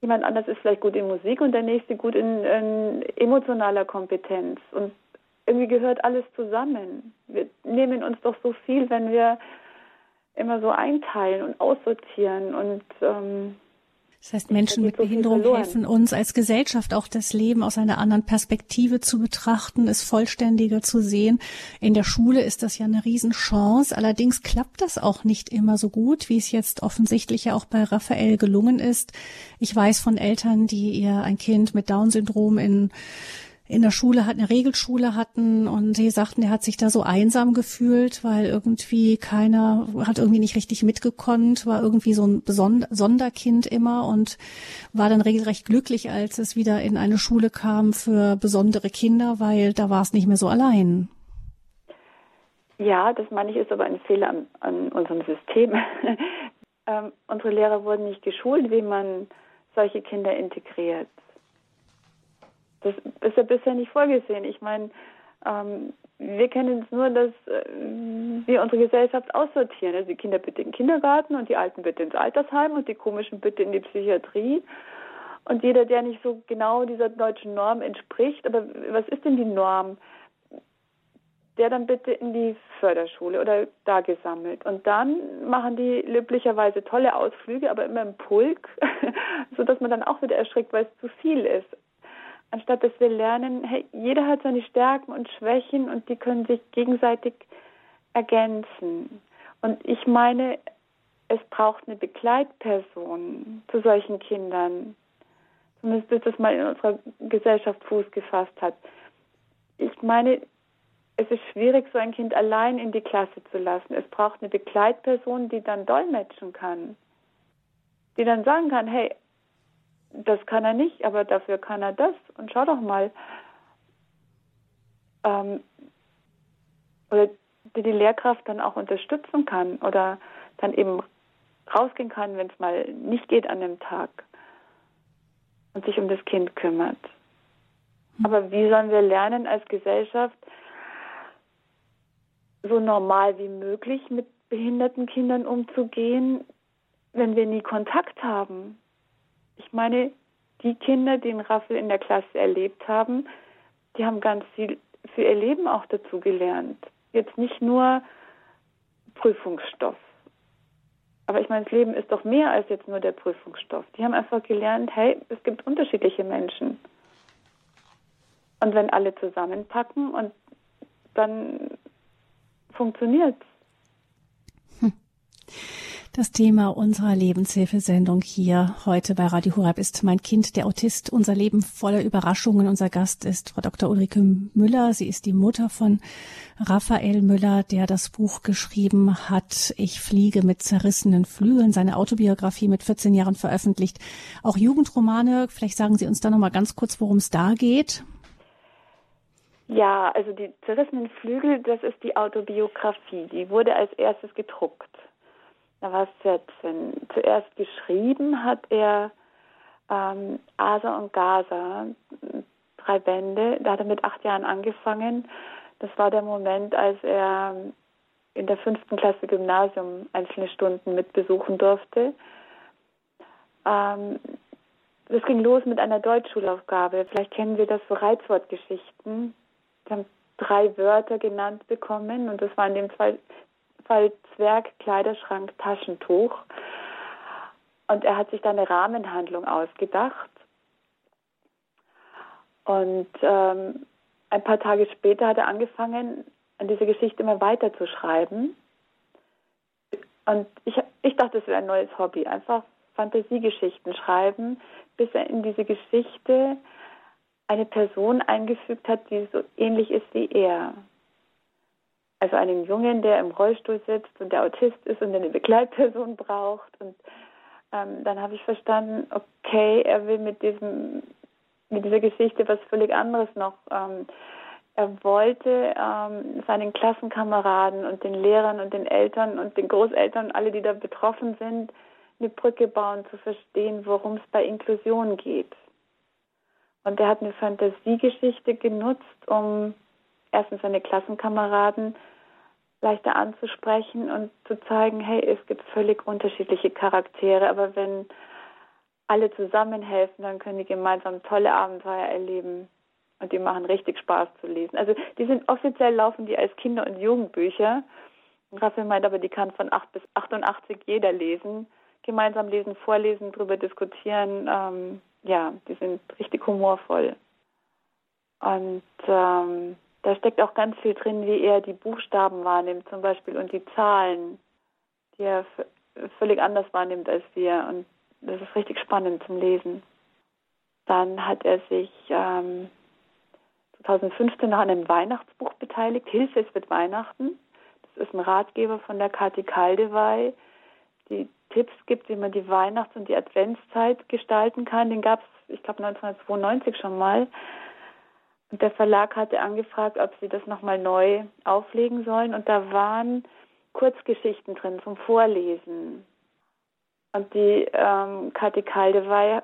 Jemand anders ist vielleicht gut in Musik und der nächste gut in, in emotionaler Kompetenz. Und irgendwie gehört alles zusammen. Wir nehmen uns doch so viel, wenn wir immer so einteilen und aussortieren und ähm, das heißt, Menschen mit Behinderung helfen uns als Gesellschaft auch das Leben aus einer anderen Perspektive zu betrachten, es vollständiger zu sehen. In der Schule ist das ja eine Riesenchance. Allerdings klappt das auch nicht immer so gut, wie es jetzt offensichtlich ja auch bei Raphael gelungen ist. Ich weiß von Eltern, die ihr ein Kind mit Down-Syndrom in in der Schule hat eine Regelschule hatten und sie sagten, er hat sich da so einsam gefühlt, weil irgendwie keiner hat irgendwie nicht richtig mitgekonnt, war irgendwie so ein Besonder Sonderkind immer und war dann regelrecht glücklich, als es wieder in eine Schule kam für besondere Kinder, weil da war es nicht mehr so allein. Ja, das meine ich ist aber ein Fehler an, an unserem System. ähm, unsere Lehrer wurden nicht geschult, wie man solche Kinder integriert. Das ist ja bisher nicht vorgesehen. Ich meine, ähm, wir kennen es nur, dass äh, wir unsere Gesellschaft aussortieren. Also die Kinder bitte in den Kindergarten und die Alten bitte ins Altersheim und die Komischen bitte in die Psychiatrie. Und jeder, der nicht so genau dieser deutschen Norm entspricht, aber was ist denn die Norm? Der dann bitte in die Förderschule oder da gesammelt. Und dann machen die löblicherweise tolle Ausflüge, aber immer im Pulk, sodass man dann auch wieder erschreckt, weil es zu viel ist anstatt dass wir lernen, hey, jeder hat seine Stärken und Schwächen und die können sich gegenseitig ergänzen. Und ich meine, es braucht eine Begleitperson zu solchen Kindern, zumindest bis das mal in unserer Gesellschaft Fuß gefasst hat. Ich meine, es ist schwierig, so ein Kind allein in die Klasse zu lassen. Es braucht eine Begleitperson, die dann dolmetschen kann, die dann sagen kann, hey, das kann er nicht, aber dafür kann er das. Und schau doch mal. Ähm, oder die die Lehrkraft dann auch unterstützen kann oder dann eben rausgehen kann, wenn es mal nicht geht an dem Tag und sich um das Kind kümmert. Aber wie sollen wir lernen als Gesellschaft, so normal wie möglich mit behinderten Kindern umzugehen, wenn wir nie Kontakt haben? Ich meine, die Kinder, die den Raffel in der Klasse erlebt haben, die haben ganz viel für ihr Leben auch dazu gelernt. Jetzt nicht nur Prüfungsstoff. Aber ich meine, das Leben ist doch mehr als jetzt nur der Prüfungsstoff. Die haben einfach gelernt, hey, es gibt unterschiedliche Menschen. Und wenn alle zusammenpacken und dann funktioniert hm. Das Thema unserer Lebenshilfesendung hier heute bei Radio Horeb ist Mein Kind, der Autist, unser Leben voller Überraschungen. Unser Gast ist Frau Dr. Ulrike Müller. Sie ist die Mutter von Raphael Müller, der das Buch geschrieben hat. Ich fliege mit zerrissenen Flügeln. Seine Autobiografie mit 14 Jahren veröffentlicht. Auch Jugendromane. Vielleicht sagen Sie uns da noch mal ganz kurz, worum es da geht. Ja, also die zerrissenen Flügel, das ist die Autobiografie. Die wurde als erstes gedruckt. Da war es 14. Zuerst geschrieben hat er ähm, Asa und Gaza, drei Bände. Da hat er mit acht Jahren angefangen. Das war der Moment, als er in der fünften Klasse Gymnasium einzelne Stunden mitbesuchen durfte. Ähm, das ging los mit einer Deutschschulaufgabe. Vielleicht kennen Sie das so Reizwortgeschichten. Sie haben drei Wörter genannt bekommen und das waren in dem zwei, Fall Zwerg, Kleiderschrank, Taschentuch. Und er hat sich da eine Rahmenhandlung ausgedacht. Und ähm, ein paar Tage später hat er angefangen, an dieser Geschichte immer weiter zu schreiben. Und ich, ich dachte, es wäre ein neues Hobby, einfach Fantasiegeschichten schreiben, bis er in diese Geschichte eine Person eingefügt hat, die so ähnlich ist wie er also einen Jungen, der im Rollstuhl sitzt und der Autist ist und eine Begleitperson braucht. Und ähm, dann habe ich verstanden, okay, er will mit diesem, mit dieser Geschichte was völlig anderes noch. Ähm, er wollte ähm, seinen Klassenkameraden und den Lehrern und den Eltern und den Großeltern, alle, die da betroffen sind, eine Brücke bauen, zu verstehen, worum es bei Inklusion geht. Und er hat eine Fantasiegeschichte genutzt, um erstens seine Klassenkameraden leichter anzusprechen und zu zeigen, hey, es gibt völlig unterschiedliche Charaktere, aber wenn alle zusammenhelfen, dann können die gemeinsam tolle Abenteuer erleben und die machen richtig Spaß zu lesen. Also die sind offiziell laufen die als Kinder- und Jugendbücher. Raphael meint aber, die kann von 8 bis 88 jeder lesen. Gemeinsam lesen, vorlesen, drüber diskutieren. Ähm, ja, die sind richtig humorvoll. Und ähm, da steckt auch ganz viel drin, wie er die Buchstaben wahrnimmt zum Beispiel und die Zahlen, die er völlig anders wahrnimmt als wir. Und das ist richtig spannend zum Lesen. Dann hat er sich ähm, 2015 noch an einem Weihnachtsbuch beteiligt, Hilfe, es wird Weihnachten. Das ist ein Ratgeber von der Kathi Kaldewey, die Tipps gibt, wie man die Weihnachts- und die Adventszeit gestalten kann. Den gab es, ich glaube, 1992 schon mal. Und der Verlag hatte angefragt, ob sie das nochmal neu auflegen sollen. Und da waren Kurzgeschichten drin zum Vorlesen. Und die ähm, Kathi Kaldewey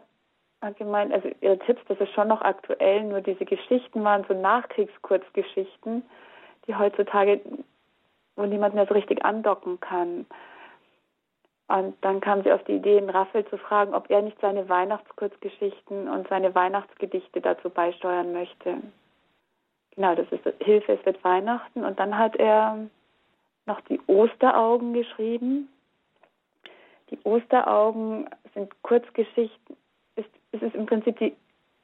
hat gemeint, also ihre Tipps, das ist schon noch aktuell, nur diese Geschichten waren so Nachkriegskurzgeschichten, die heutzutage, wo niemand mehr so richtig andocken kann. Und dann kam sie auf die Idee, in Raffel zu fragen, ob er nicht seine Weihnachtskurzgeschichten und seine Weihnachtsgedichte dazu beisteuern möchte. Genau, das ist Hilfe, es wird Weihnachten. Und dann hat er noch die Osteraugen geschrieben. Die Osteraugen sind Kurzgeschichten. Es ist im Prinzip die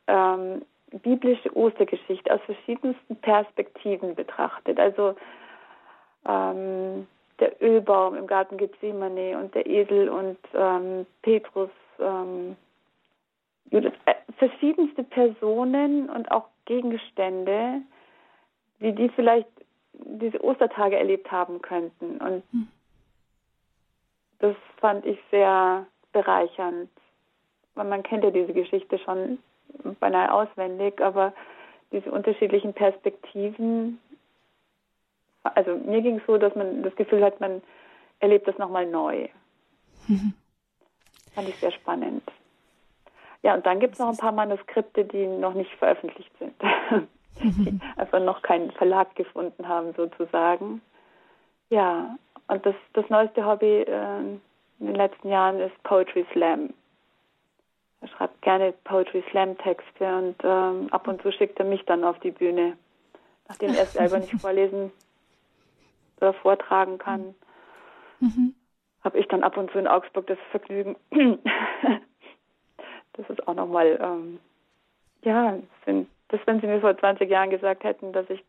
ähm, biblische Ostergeschichte aus verschiedensten Perspektiven betrachtet. Also ähm, der Ölbaum im Garten Gethsemane und der Esel und ähm, Petrus, ähm, Judas, äh, verschiedenste Personen und auch Gegenstände, wie die vielleicht diese Ostertage erlebt haben könnten. Und hm. das fand ich sehr bereichernd. Weil man kennt ja diese Geschichte schon beinahe auswendig, aber diese unterschiedlichen Perspektiven also mir ging es so, dass man das Gefühl hat, man erlebt das nochmal neu. Mhm. Fand ich sehr spannend. Ja, und dann gibt es noch ein paar Manuskripte, die noch nicht veröffentlicht sind. die einfach noch keinen Verlag gefunden haben, sozusagen. Ja, und das, das neueste Hobby äh, in den letzten Jahren ist Poetry Slam. Er schreibt gerne Poetry Slam Texte und ähm, ab und zu schickt er mich dann auf die Bühne, nachdem er es selber nicht vorlesen oder vortragen kann. Mhm. Habe ich dann ab und zu in Augsburg das Vergnügen. das ist auch nochmal, ähm, ja, das, wenn Sie mir vor 20 Jahren gesagt hätten, dass ich,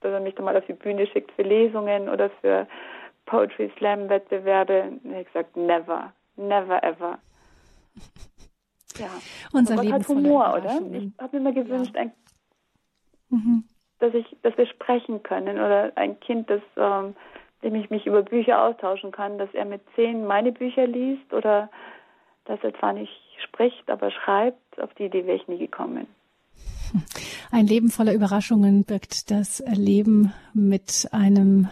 dass er mich dann mal auf die Bühne schickt für Lesungen oder für Poetry Slam Wettbewerbe, hätte ich gesagt, never, never ever. Ja. Unser Leben hat Humor, oder? Ich habe mir immer gewünscht, ja. ein mhm dass ich, dass wir sprechen können oder ein Kind, das, ähm, dem ich mich über Bücher austauschen kann, dass er mit zehn meine Bücher liest oder dass er zwar nicht spricht, aber schreibt, auf die Idee wäre ich nie gekommen. Ein Leben voller Überraschungen birgt das Leben mit einem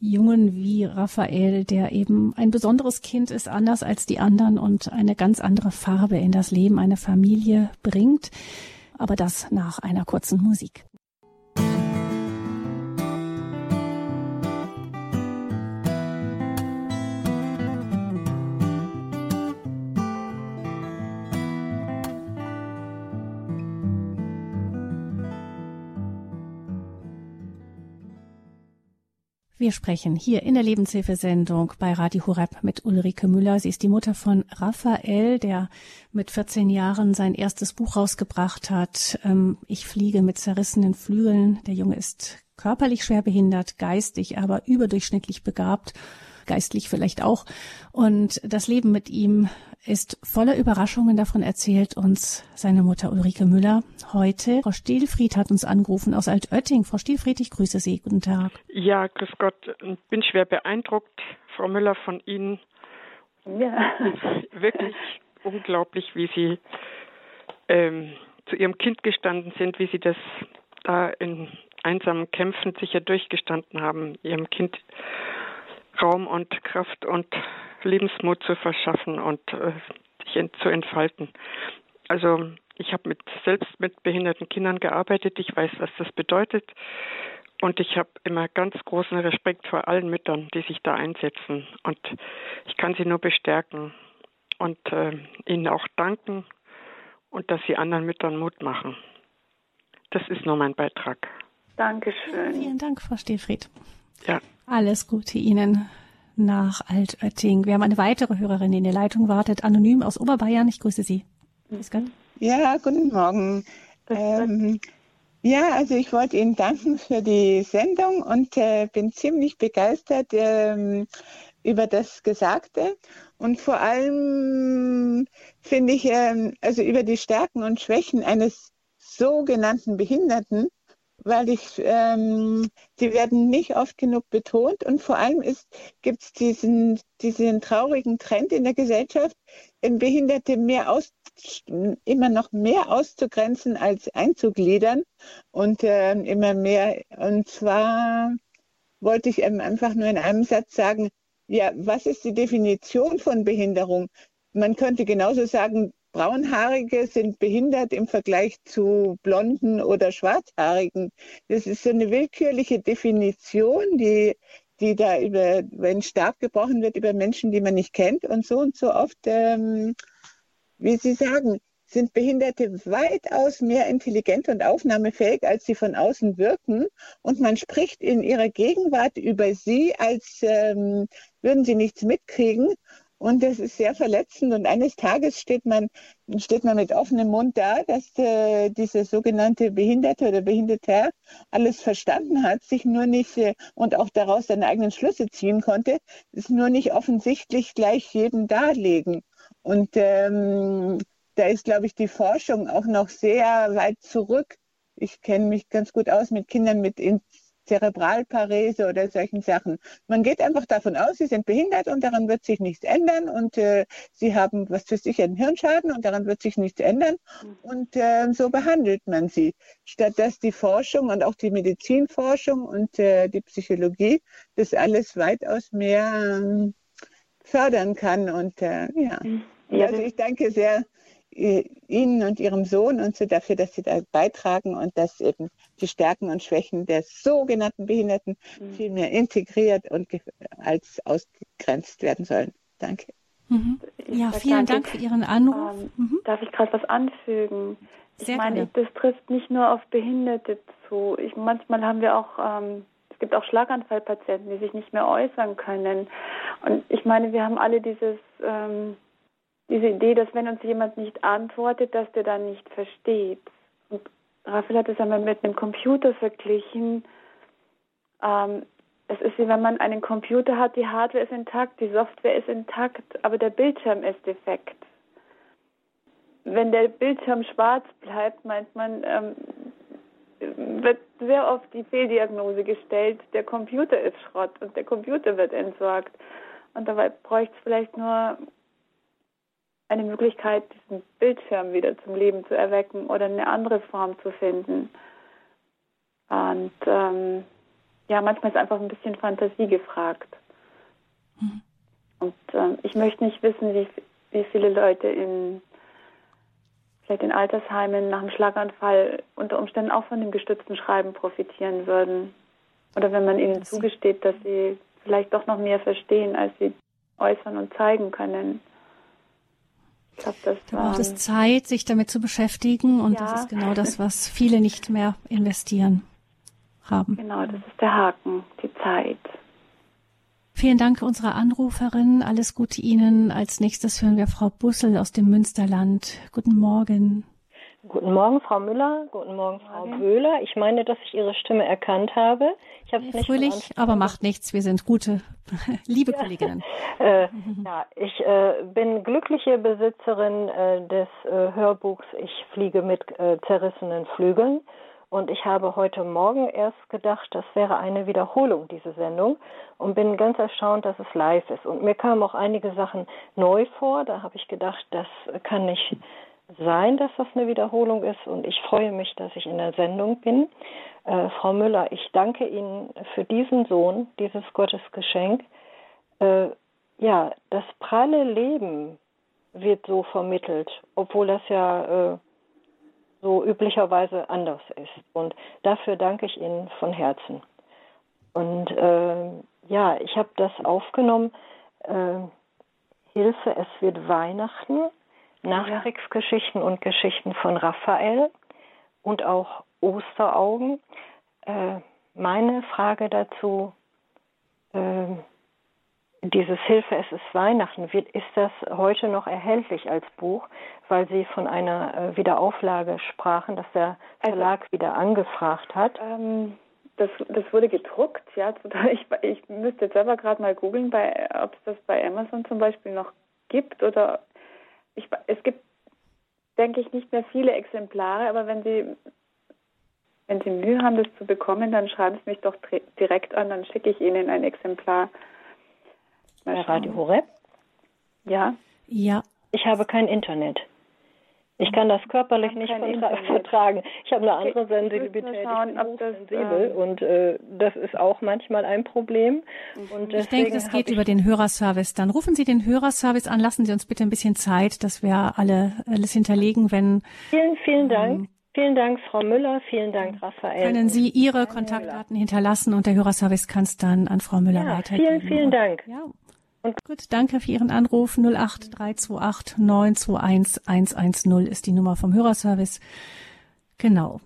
Jungen wie Raphael, der eben ein besonderes Kind ist, anders als die anderen und eine ganz andere Farbe in das Leben einer Familie bringt. Aber das nach einer kurzen Musik. Wir sprechen hier in der Lebenshilfesendung bei Radio Horeb mit Ulrike Müller. Sie ist die Mutter von Raphael, der mit 14 Jahren sein erstes Buch rausgebracht hat. Ähm, ich fliege mit zerrissenen Flügeln. Der Junge ist körperlich schwer behindert, geistig aber überdurchschnittlich begabt geistlich vielleicht auch. Und das Leben mit ihm ist voller Überraschungen. Davon erzählt uns seine Mutter Ulrike Müller heute. Frau Stielfried hat uns angerufen aus Altötting. Frau Stielfried, ich grüße Sie. Guten Tag. Ja, grüß Gott. Ich bin schwer beeindruckt, Frau Müller, von Ihnen. Ja. Wirklich unglaublich, wie Sie ähm, zu Ihrem Kind gestanden sind, wie Sie das da in einsamen Kämpfen sicher durchgestanden haben, Ihrem Kind Raum und Kraft und Lebensmut zu verschaffen und äh, sich ent zu entfalten. Also ich habe mit selbst mit behinderten Kindern gearbeitet. Ich weiß, was das bedeutet. Und ich habe immer ganz großen Respekt vor allen Müttern, die sich da einsetzen. Und ich kann sie nur bestärken und äh, ihnen auch danken und dass sie anderen Müttern Mut machen. Das ist nur mein Beitrag. Dankeschön. Vielen Dank, Frau Stehfried. Ja. Alles Gute Ihnen nach Altötting. Wir haben eine weitere Hörerin, die in der Leitung wartet, anonym aus Oberbayern. Ich grüße Sie. Grüß Gott. Ja, guten Morgen. Ähm, ja, also ich wollte Ihnen danken für die Sendung und äh, bin ziemlich begeistert ähm, über das Gesagte und vor allem finde ich, ähm, also über die Stärken und Schwächen eines sogenannten Behinderten weil ich, ähm, sie werden nicht oft genug betont und vor allem gibt es diesen, diesen traurigen Trend in der Gesellschaft, Behinderte mehr aus, immer noch mehr auszugrenzen als einzugliedern und äh, immer mehr. Und zwar wollte ich einfach nur in einem Satz sagen, ja, was ist die Definition von Behinderung? Man könnte genauso sagen, Braunhaarige sind behindert im Vergleich zu Blonden oder Schwarzhaarigen. Das ist so eine willkürliche Definition, die, die da über, wenn stark gebrochen wird, über Menschen, die man nicht kennt und so und so oft, ähm, wie Sie sagen, sind Behinderte weitaus mehr intelligent und aufnahmefähig, als sie von außen wirken. Und man spricht in ihrer Gegenwart über sie, als ähm, würden sie nichts mitkriegen. Und das ist sehr verletzend. Und eines Tages steht man, steht man mit offenem Mund da, dass äh, dieser sogenannte Behinderte oder Behinderter alles verstanden hat, sich nur nicht äh, und auch daraus seine eigenen Schlüsse ziehen konnte, es nur nicht offensichtlich gleich jedem darlegen. Und ähm, da ist, glaube ich, die Forschung auch noch sehr weit zurück. Ich kenne mich ganz gut aus mit Kindern mit Zerebralparese oder solchen Sachen. Man geht einfach davon aus, sie sind behindert und daran wird sich nichts ändern und äh, sie haben was für sich einen Hirnschaden und daran wird sich nichts ändern und äh, so behandelt man sie. Statt dass die Forschung und auch die Medizinforschung und äh, die Psychologie das alles weitaus mehr ähm, fördern kann und äh, ja. ja. Also ich danke sehr Ihnen und Ihrem Sohn und so dafür, dass Sie da beitragen und dass eben die Stärken und Schwächen der sogenannten Behinderten mhm. viel mehr integriert und als ausgegrenzt werden sollen. Danke. Mhm. Ja, vielen. Dank für Ihren Anruf. Ähm, mhm. Darf ich gerade was anfügen? Sehr ich meine, das trifft nicht nur auf Behinderte zu. Ich, manchmal haben wir auch, ähm, es gibt auch Schlaganfallpatienten, die sich nicht mehr äußern können. Und ich meine, wir haben alle dieses ähm, diese Idee, dass wenn uns jemand nicht antwortet, dass der dann nicht versteht. Und Raphael hat es einmal mit einem Computer verglichen. Ähm, es ist wie wenn man einen Computer hat, die Hardware ist intakt, die Software ist intakt, aber der Bildschirm ist defekt. Wenn der Bildschirm schwarz bleibt, meint man, ähm, wird sehr oft die Fehldiagnose gestellt, der Computer ist Schrott und der Computer wird entsorgt. Und dabei bräuchte es vielleicht nur eine Möglichkeit, diesen Bildschirm wieder zum Leben zu erwecken oder eine andere Form zu finden. Und ähm, ja, manchmal ist einfach ein bisschen Fantasie gefragt. Mhm. Und ähm, ich möchte nicht wissen, wie, wie viele Leute in vielleicht in Altersheimen nach einem Schlaganfall unter Umständen auch von dem gestützten Schreiben profitieren würden. Oder wenn man ihnen zugesteht, dass sie vielleicht doch noch mehr verstehen, als sie äußern und zeigen können. Ich glaube, das da braucht es Zeit, sich damit zu beschäftigen und ja. das ist genau das, was viele nicht mehr investieren haben. Genau, das ist der Haken, die Zeit. Vielen Dank unserer Anruferin. Alles Gute Ihnen. Als nächstes hören wir Frau Bussel aus dem Münsterland. Guten Morgen. Guten Morgen, Frau Müller. Guten Morgen, Frau Morgen. Böhler. Ich meine, dass ich Ihre Stimme erkannt habe. Ich habe nicht fröhlich, aber macht nichts. Wir sind gute, liebe ja. Kolleginnen. äh, ja, ich äh, bin glückliche Besitzerin äh, des äh, Hörbuchs Ich fliege mit äh, zerrissenen Flügeln. Und ich habe heute Morgen erst gedacht, das wäre eine Wiederholung, diese Sendung. Und bin ganz erstaunt, dass es live ist. Und mir kamen auch einige Sachen neu vor. Da habe ich gedacht, das kann nicht sein, dass das eine Wiederholung ist und ich freue mich, dass ich in der Sendung bin. Äh, Frau Müller, ich danke Ihnen für diesen Sohn, dieses Gottesgeschenk. Äh, ja, das pralle Leben wird so vermittelt, obwohl das ja äh, so üblicherweise anders ist. Und dafür danke ich Ihnen von Herzen. Und äh, ja, ich habe das aufgenommen. Äh, Hilfe, es wird Weihnachten Nachkriegsgeschichten und Geschichten von Raphael und auch Osteraugen. Äh, meine Frage dazu, äh, dieses Hilfe, es ist Weihnachten, wird, ist das heute noch erhältlich als Buch, weil Sie von einer äh, Wiederauflage sprachen, dass der also Verlag also, wieder angefragt hat? Ähm, das, das wurde gedruckt, ja. Ich, ich müsste jetzt selber gerade mal googeln, ob es das bei Amazon zum Beispiel noch gibt oder ich, es gibt, denke ich, nicht mehr viele Exemplare, aber wenn Sie wenn Sie Mühe haben, das zu bekommen, dann schreiben Sie mich doch direkt an, dann schicke ich Ihnen ein Exemplar. Bei Radio Horeb? Ja. Ja. Ich habe kein Internet. Ich kann das körperlich nicht vertragen. Ich habe eine andere okay, Sensibilität. Schauen, ich bin das, sensibel ähm, und äh, das ist auch manchmal ein Problem. Mhm. Und ich denke, das geht über den Hörerservice. Dann rufen Sie den Hörerservice an. Lassen Sie uns bitte ein bisschen Zeit, dass wir alle alles hinterlegen, wenn. Vielen, vielen Dank. Ähm, Vielen Dank, Frau Müller. Vielen Dank, Raphael. Können Sie Ihre Kontaktdaten Müller. hinterlassen und der Hörerservice kann es dann an Frau Müller ja, weitergeben. Vielen, vielen Dank. Ja. Gut, danke für Ihren Anruf. 08328 921 110 ist die Nummer vom Hörerservice. Genau.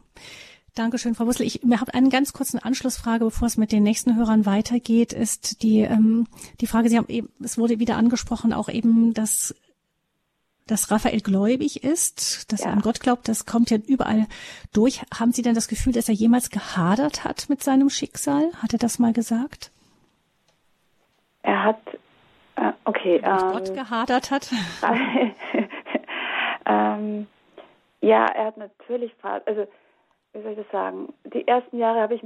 Dankeschön, Frau Bussel. Ich habe einen ganz kurzen Anschlussfrage, bevor es mit den nächsten Hörern weitergeht, ist die, ähm, die Frage, Sie haben eben, es wurde wieder angesprochen, auch eben das dass Raphael gläubig ist, dass ja. er an Gott glaubt, das kommt ja überall durch. Haben Sie denn das Gefühl, dass er jemals gehadert hat mit seinem Schicksal? Hat er das mal gesagt? Er hat, äh, okay. Ähm, Gott gehadert hat? ähm, ja, er hat natürlich, also, wie soll ich das sagen? Die ersten Jahre habe ich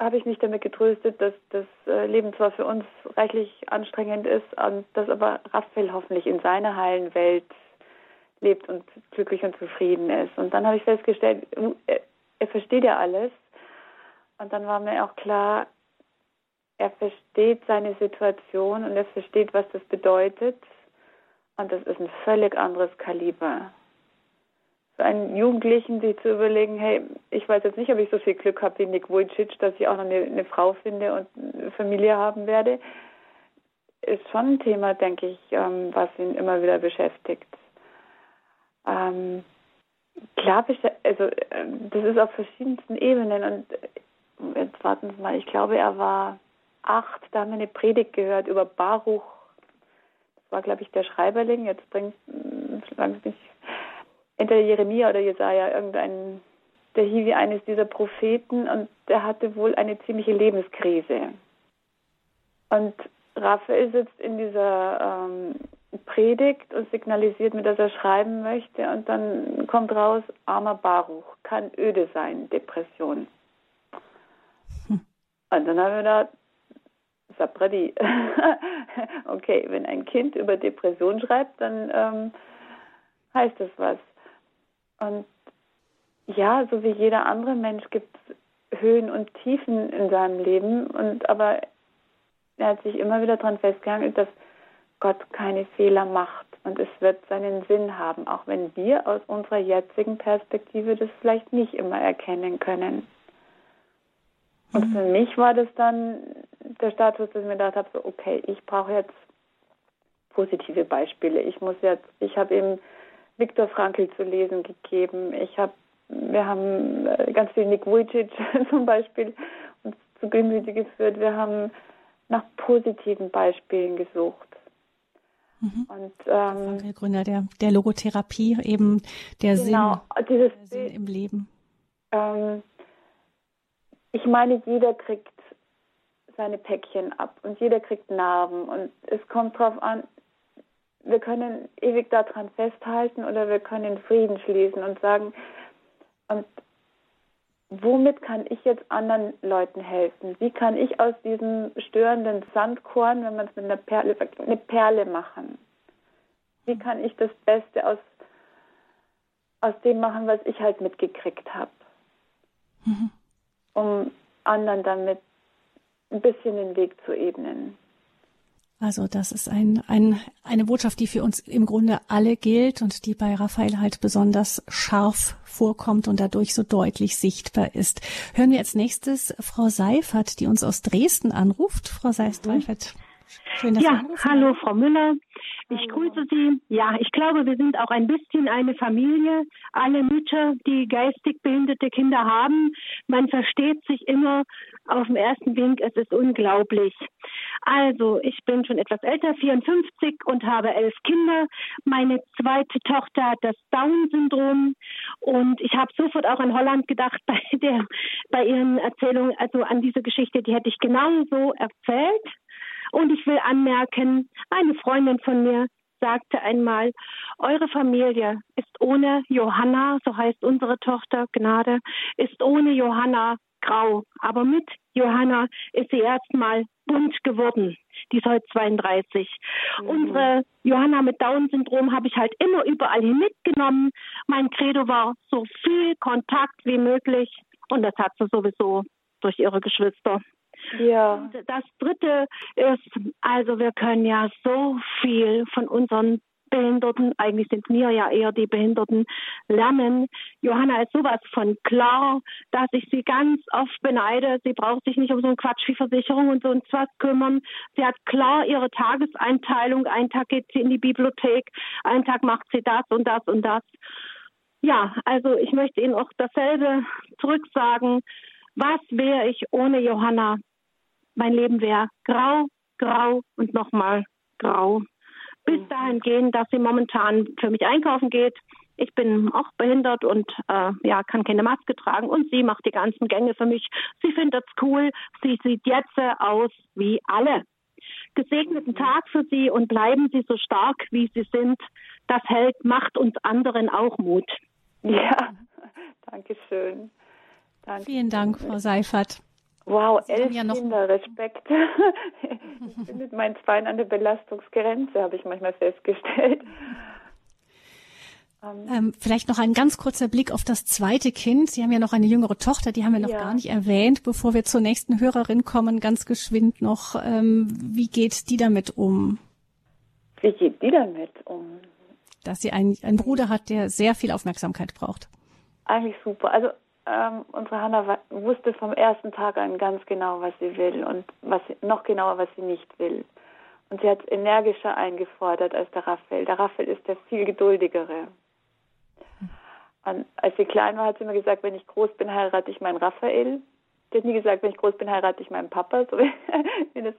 habe ich mich damit getröstet, dass das äh, Leben zwar für uns reichlich anstrengend ist, und dass aber Raphael hoffentlich in seiner heilen Welt lebt und glücklich und zufrieden ist. Und dann habe ich festgestellt, er, er versteht ja alles. Und dann war mir auch klar, er versteht seine Situation und er versteht, was das bedeutet. Und das ist ein völlig anderes Kaliber für einen Jugendlichen, sich zu überlegen, hey, ich weiß jetzt nicht, ob ich so viel Glück habe wie Nick Vujicic, dass ich auch noch eine, eine, Frau finde und eine Familie haben werde, ist schon ein Thema, denke ich, ähm, was ihn immer wieder beschäftigt. Ähm, klar, also äh, das ist auf verschiedensten Ebenen und jetzt warten Sie mal, ich glaube, er war acht, da haben wir eine Predigt gehört über Baruch. Das war, glaube ich, der Schreiberling. Jetzt bringt, sagen Sie mich entweder Jeremia oder Jesaja, irgendein, der Hiwi eines dieser Propheten und der hatte wohl eine ziemliche Lebenskrise. Und Raphael sitzt in dieser ähm, Predigt und signalisiert mir, dass er schreiben möchte und dann kommt raus, armer Baruch, kann öde sein, Depression. Hm. Und dann haben wir da, Sabradi, okay, wenn ein Kind über Depression schreibt, dann ähm, heißt das was. Und ja, so wie jeder andere Mensch gibt es Höhen und Tiefen in seinem Leben. Und aber er hat sich immer wieder daran festgehalten, dass Gott keine Fehler macht und es wird seinen Sinn haben, auch wenn wir aus unserer jetzigen Perspektive das vielleicht nicht immer erkennen können. Und mhm. für mich war das dann der Status, dass ich mir gedacht habe, so, okay, ich brauche jetzt positive Beispiele. Ich muss jetzt, ich habe eben Viktor Frankl zu lesen gegeben. Ich habe, wir haben äh, ganz viel Nick Vujicic zum Beispiel uns zu Gemüte geführt. Wir haben nach positiven Beispielen gesucht. Mhm. Und ähm, der Gründer der, der Logotherapie, eben der genau, Sinn, dieses, der Sinn im Leben. Ähm, ich meine, jeder kriegt seine Päckchen ab und jeder kriegt Narben und es kommt darauf an, wir können ewig daran festhalten oder wir können Frieden schließen und sagen, und womit kann ich jetzt anderen Leuten helfen? Wie kann ich aus diesem störenden Sandkorn, wenn man es mit einer Perle, eine Perle machen? Wie kann ich das Beste aus, aus dem machen, was ich halt mitgekriegt habe? Mhm. Um anderen damit ein bisschen den Weg zu ebnen. Also das ist ein, ein, eine Botschaft, die für uns im Grunde alle gilt und die bei Raphael halt besonders scharf vorkommt und dadurch so deutlich sichtbar ist. Hören wir als nächstes Frau Seifert, die uns aus Dresden anruft. Frau Seifert, schön, dass ja, Sie hallo Frau Müller. Ich grüße Sie. Ja, ich glaube, wir sind auch ein bisschen eine Familie. Alle Mütter, die geistig behinderte Kinder haben, man versteht sich immer auf den ersten Wink. Es ist unglaublich. Also, ich bin schon etwas älter, 54 und habe elf Kinder. Meine zweite Tochter hat das Down-Syndrom und ich habe sofort auch an Holland gedacht bei der, bei ihren Erzählungen, also an diese Geschichte, die hätte ich genauso erzählt. Und ich will anmerken, eine Freundin von mir, sagte einmal, eure Familie ist ohne Johanna, so heißt unsere Tochter Gnade, ist ohne Johanna grau, aber mit Johanna ist sie erstmal bunt geworden. Die ist heute 32. Mhm. Unsere Johanna mit Down-Syndrom habe ich halt immer überall hin mitgenommen. Mein Credo war so viel Kontakt wie möglich und das hat sie sowieso durch ihre Geschwister. Ja. Und das dritte ist, also wir können ja so viel von unseren Behinderten, eigentlich sind wir ja eher die Behinderten, lernen. Johanna ist sowas von klar, dass ich sie ganz oft beneide. Sie braucht sich nicht um so einen Quatsch wie Versicherung und so und was kümmern. Sie hat klar ihre Tageseinteilung. Einen Tag geht sie in die Bibliothek, einen Tag macht sie das und das und das. Ja, also ich möchte Ihnen auch dasselbe zurücksagen. Was wäre ich ohne Johanna? Mein Leben wäre grau, grau und nochmal grau bis dahin gehen, dass sie momentan für mich einkaufen geht. Ich bin auch behindert und äh, ja, kann keine Maske tragen und sie macht die ganzen Gänge für mich. Sie findet es cool. Sie sieht jetzt aus wie alle. Gesegneten Tag für Sie und bleiben Sie so stark, wie Sie sind. Das hält, macht uns anderen auch Mut. Ja, danke schön. Danke. Vielen Dank, Frau Seifert. Wow, Sie elf ja Kinder, Respekt. ich bin mit meinen Zweien an der Belastungsgrenze, habe ich manchmal festgestellt. Ähm, ähm, vielleicht noch ein ganz kurzer Blick auf das zweite Kind. Sie haben ja noch eine jüngere Tochter, die haben wir noch ja. gar nicht erwähnt. Bevor wir zur nächsten Hörerin kommen, ganz geschwind noch, ähm, wie geht die damit um? Wie geht die damit um? Dass sie einen, einen Bruder hat, der sehr viel Aufmerksamkeit braucht. Eigentlich super. Also ähm, unsere Hanna wusste vom ersten Tag an ganz genau, was sie will und was noch genauer, was sie nicht will. Und sie hat es energischer eingefordert als der Raphael. Der Raphael ist der viel geduldigere. Und als sie klein war, hat sie immer gesagt, wenn ich groß bin, heirate ich meinen Raphael. Sie hat nie gesagt, wenn ich groß bin, heirate ich meinen Papa, so wie das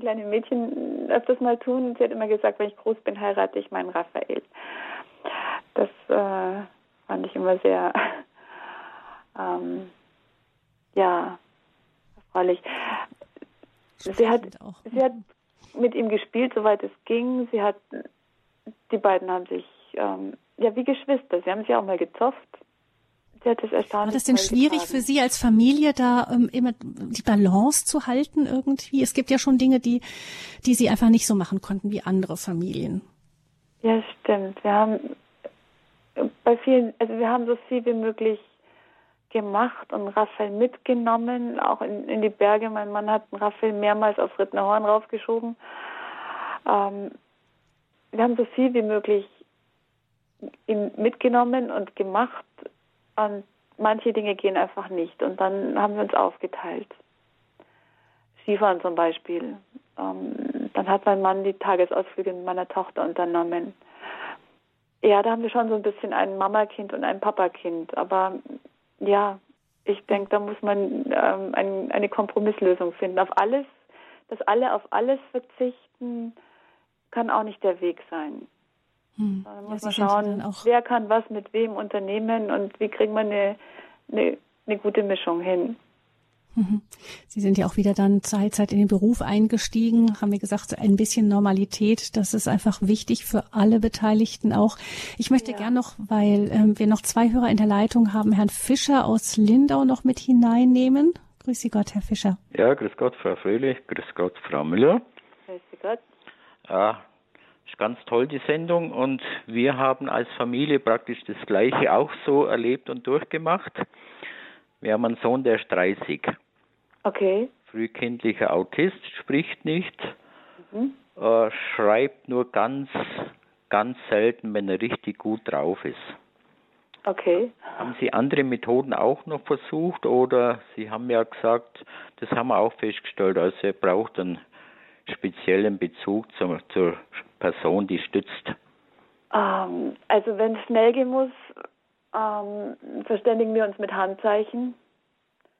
kleine Mädchen öfters mal tun. Sie hat immer gesagt, wenn ich groß bin, heirate ich meinen Raphael. Das äh, fand ich immer sehr ähm, ja, erfreulich. Sie hat, sie hat mit ihm gespielt, soweit es ging. Sie hat, die beiden haben sich, ähm, ja, wie Geschwister. Sie haben sich auch mal gezofft. Sie hat das erstaunlich. War das denn schwierig getragen. für Sie als Familie, da ähm, immer die Balance zu halten irgendwie? Es gibt ja schon Dinge, die, die Sie einfach nicht so machen konnten wie andere Familien. Ja, stimmt. Wir haben bei vielen, also wir haben so viel wie möglich gemacht und Raphael mitgenommen, auch in, in die Berge. Mein Mann hat Raphael mehrmals aufs Rittnerhorn raufgeschoben. Ähm, wir haben so viel wie möglich mitgenommen und gemacht und manche Dinge gehen einfach nicht und dann haben wir uns aufgeteilt. Skifahren zum Beispiel. Ähm, dann hat mein Mann die Tagesausflüge mit meiner Tochter unternommen. Ja, da haben wir schon so ein bisschen ein Mama-Kind und ein Papa-Kind, aber ja, ich denke, da muss man ähm, ein, eine Kompromisslösung finden. Auf alles, dass alle auf alles verzichten, kann auch nicht der Weg sein. Hm. Da muss ja, man schauen, wer kann was mit wem unternehmen und wie kriegen wir eine, eine, eine gute Mischung hin. Mhm. Sie sind ja auch wieder dann Zeit, in den Beruf eingestiegen, haben wir gesagt, ein bisschen Normalität, das ist einfach wichtig für alle Beteiligten auch. Ich möchte ja. gern noch, weil ähm, wir noch zwei Hörer in der Leitung haben, Herrn Fischer aus Lindau noch mit hineinnehmen. Grüß Sie Gott, Herr Fischer. Ja, grüß Gott, Frau Fröhlich, grüß Gott, Frau Müller. Grüß Gott. Ja, ist ganz toll, die Sendung. Und wir haben als Familie praktisch das Gleiche auch so erlebt und durchgemacht. Wir haben einen Sohn, der ist 30. Okay. Frühkindlicher Autist, spricht nicht, mhm. äh, schreibt nur ganz, ganz selten, wenn er richtig gut drauf ist. Okay. Haben Sie andere Methoden auch noch versucht oder Sie haben ja gesagt, das haben wir auch festgestellt, also er braucht einen speziellen Bezug zur, zur Person, die stützt. Ähm, also wenn es schnell gehen muss, ähm, verständigen wir uns mit Handzeichen.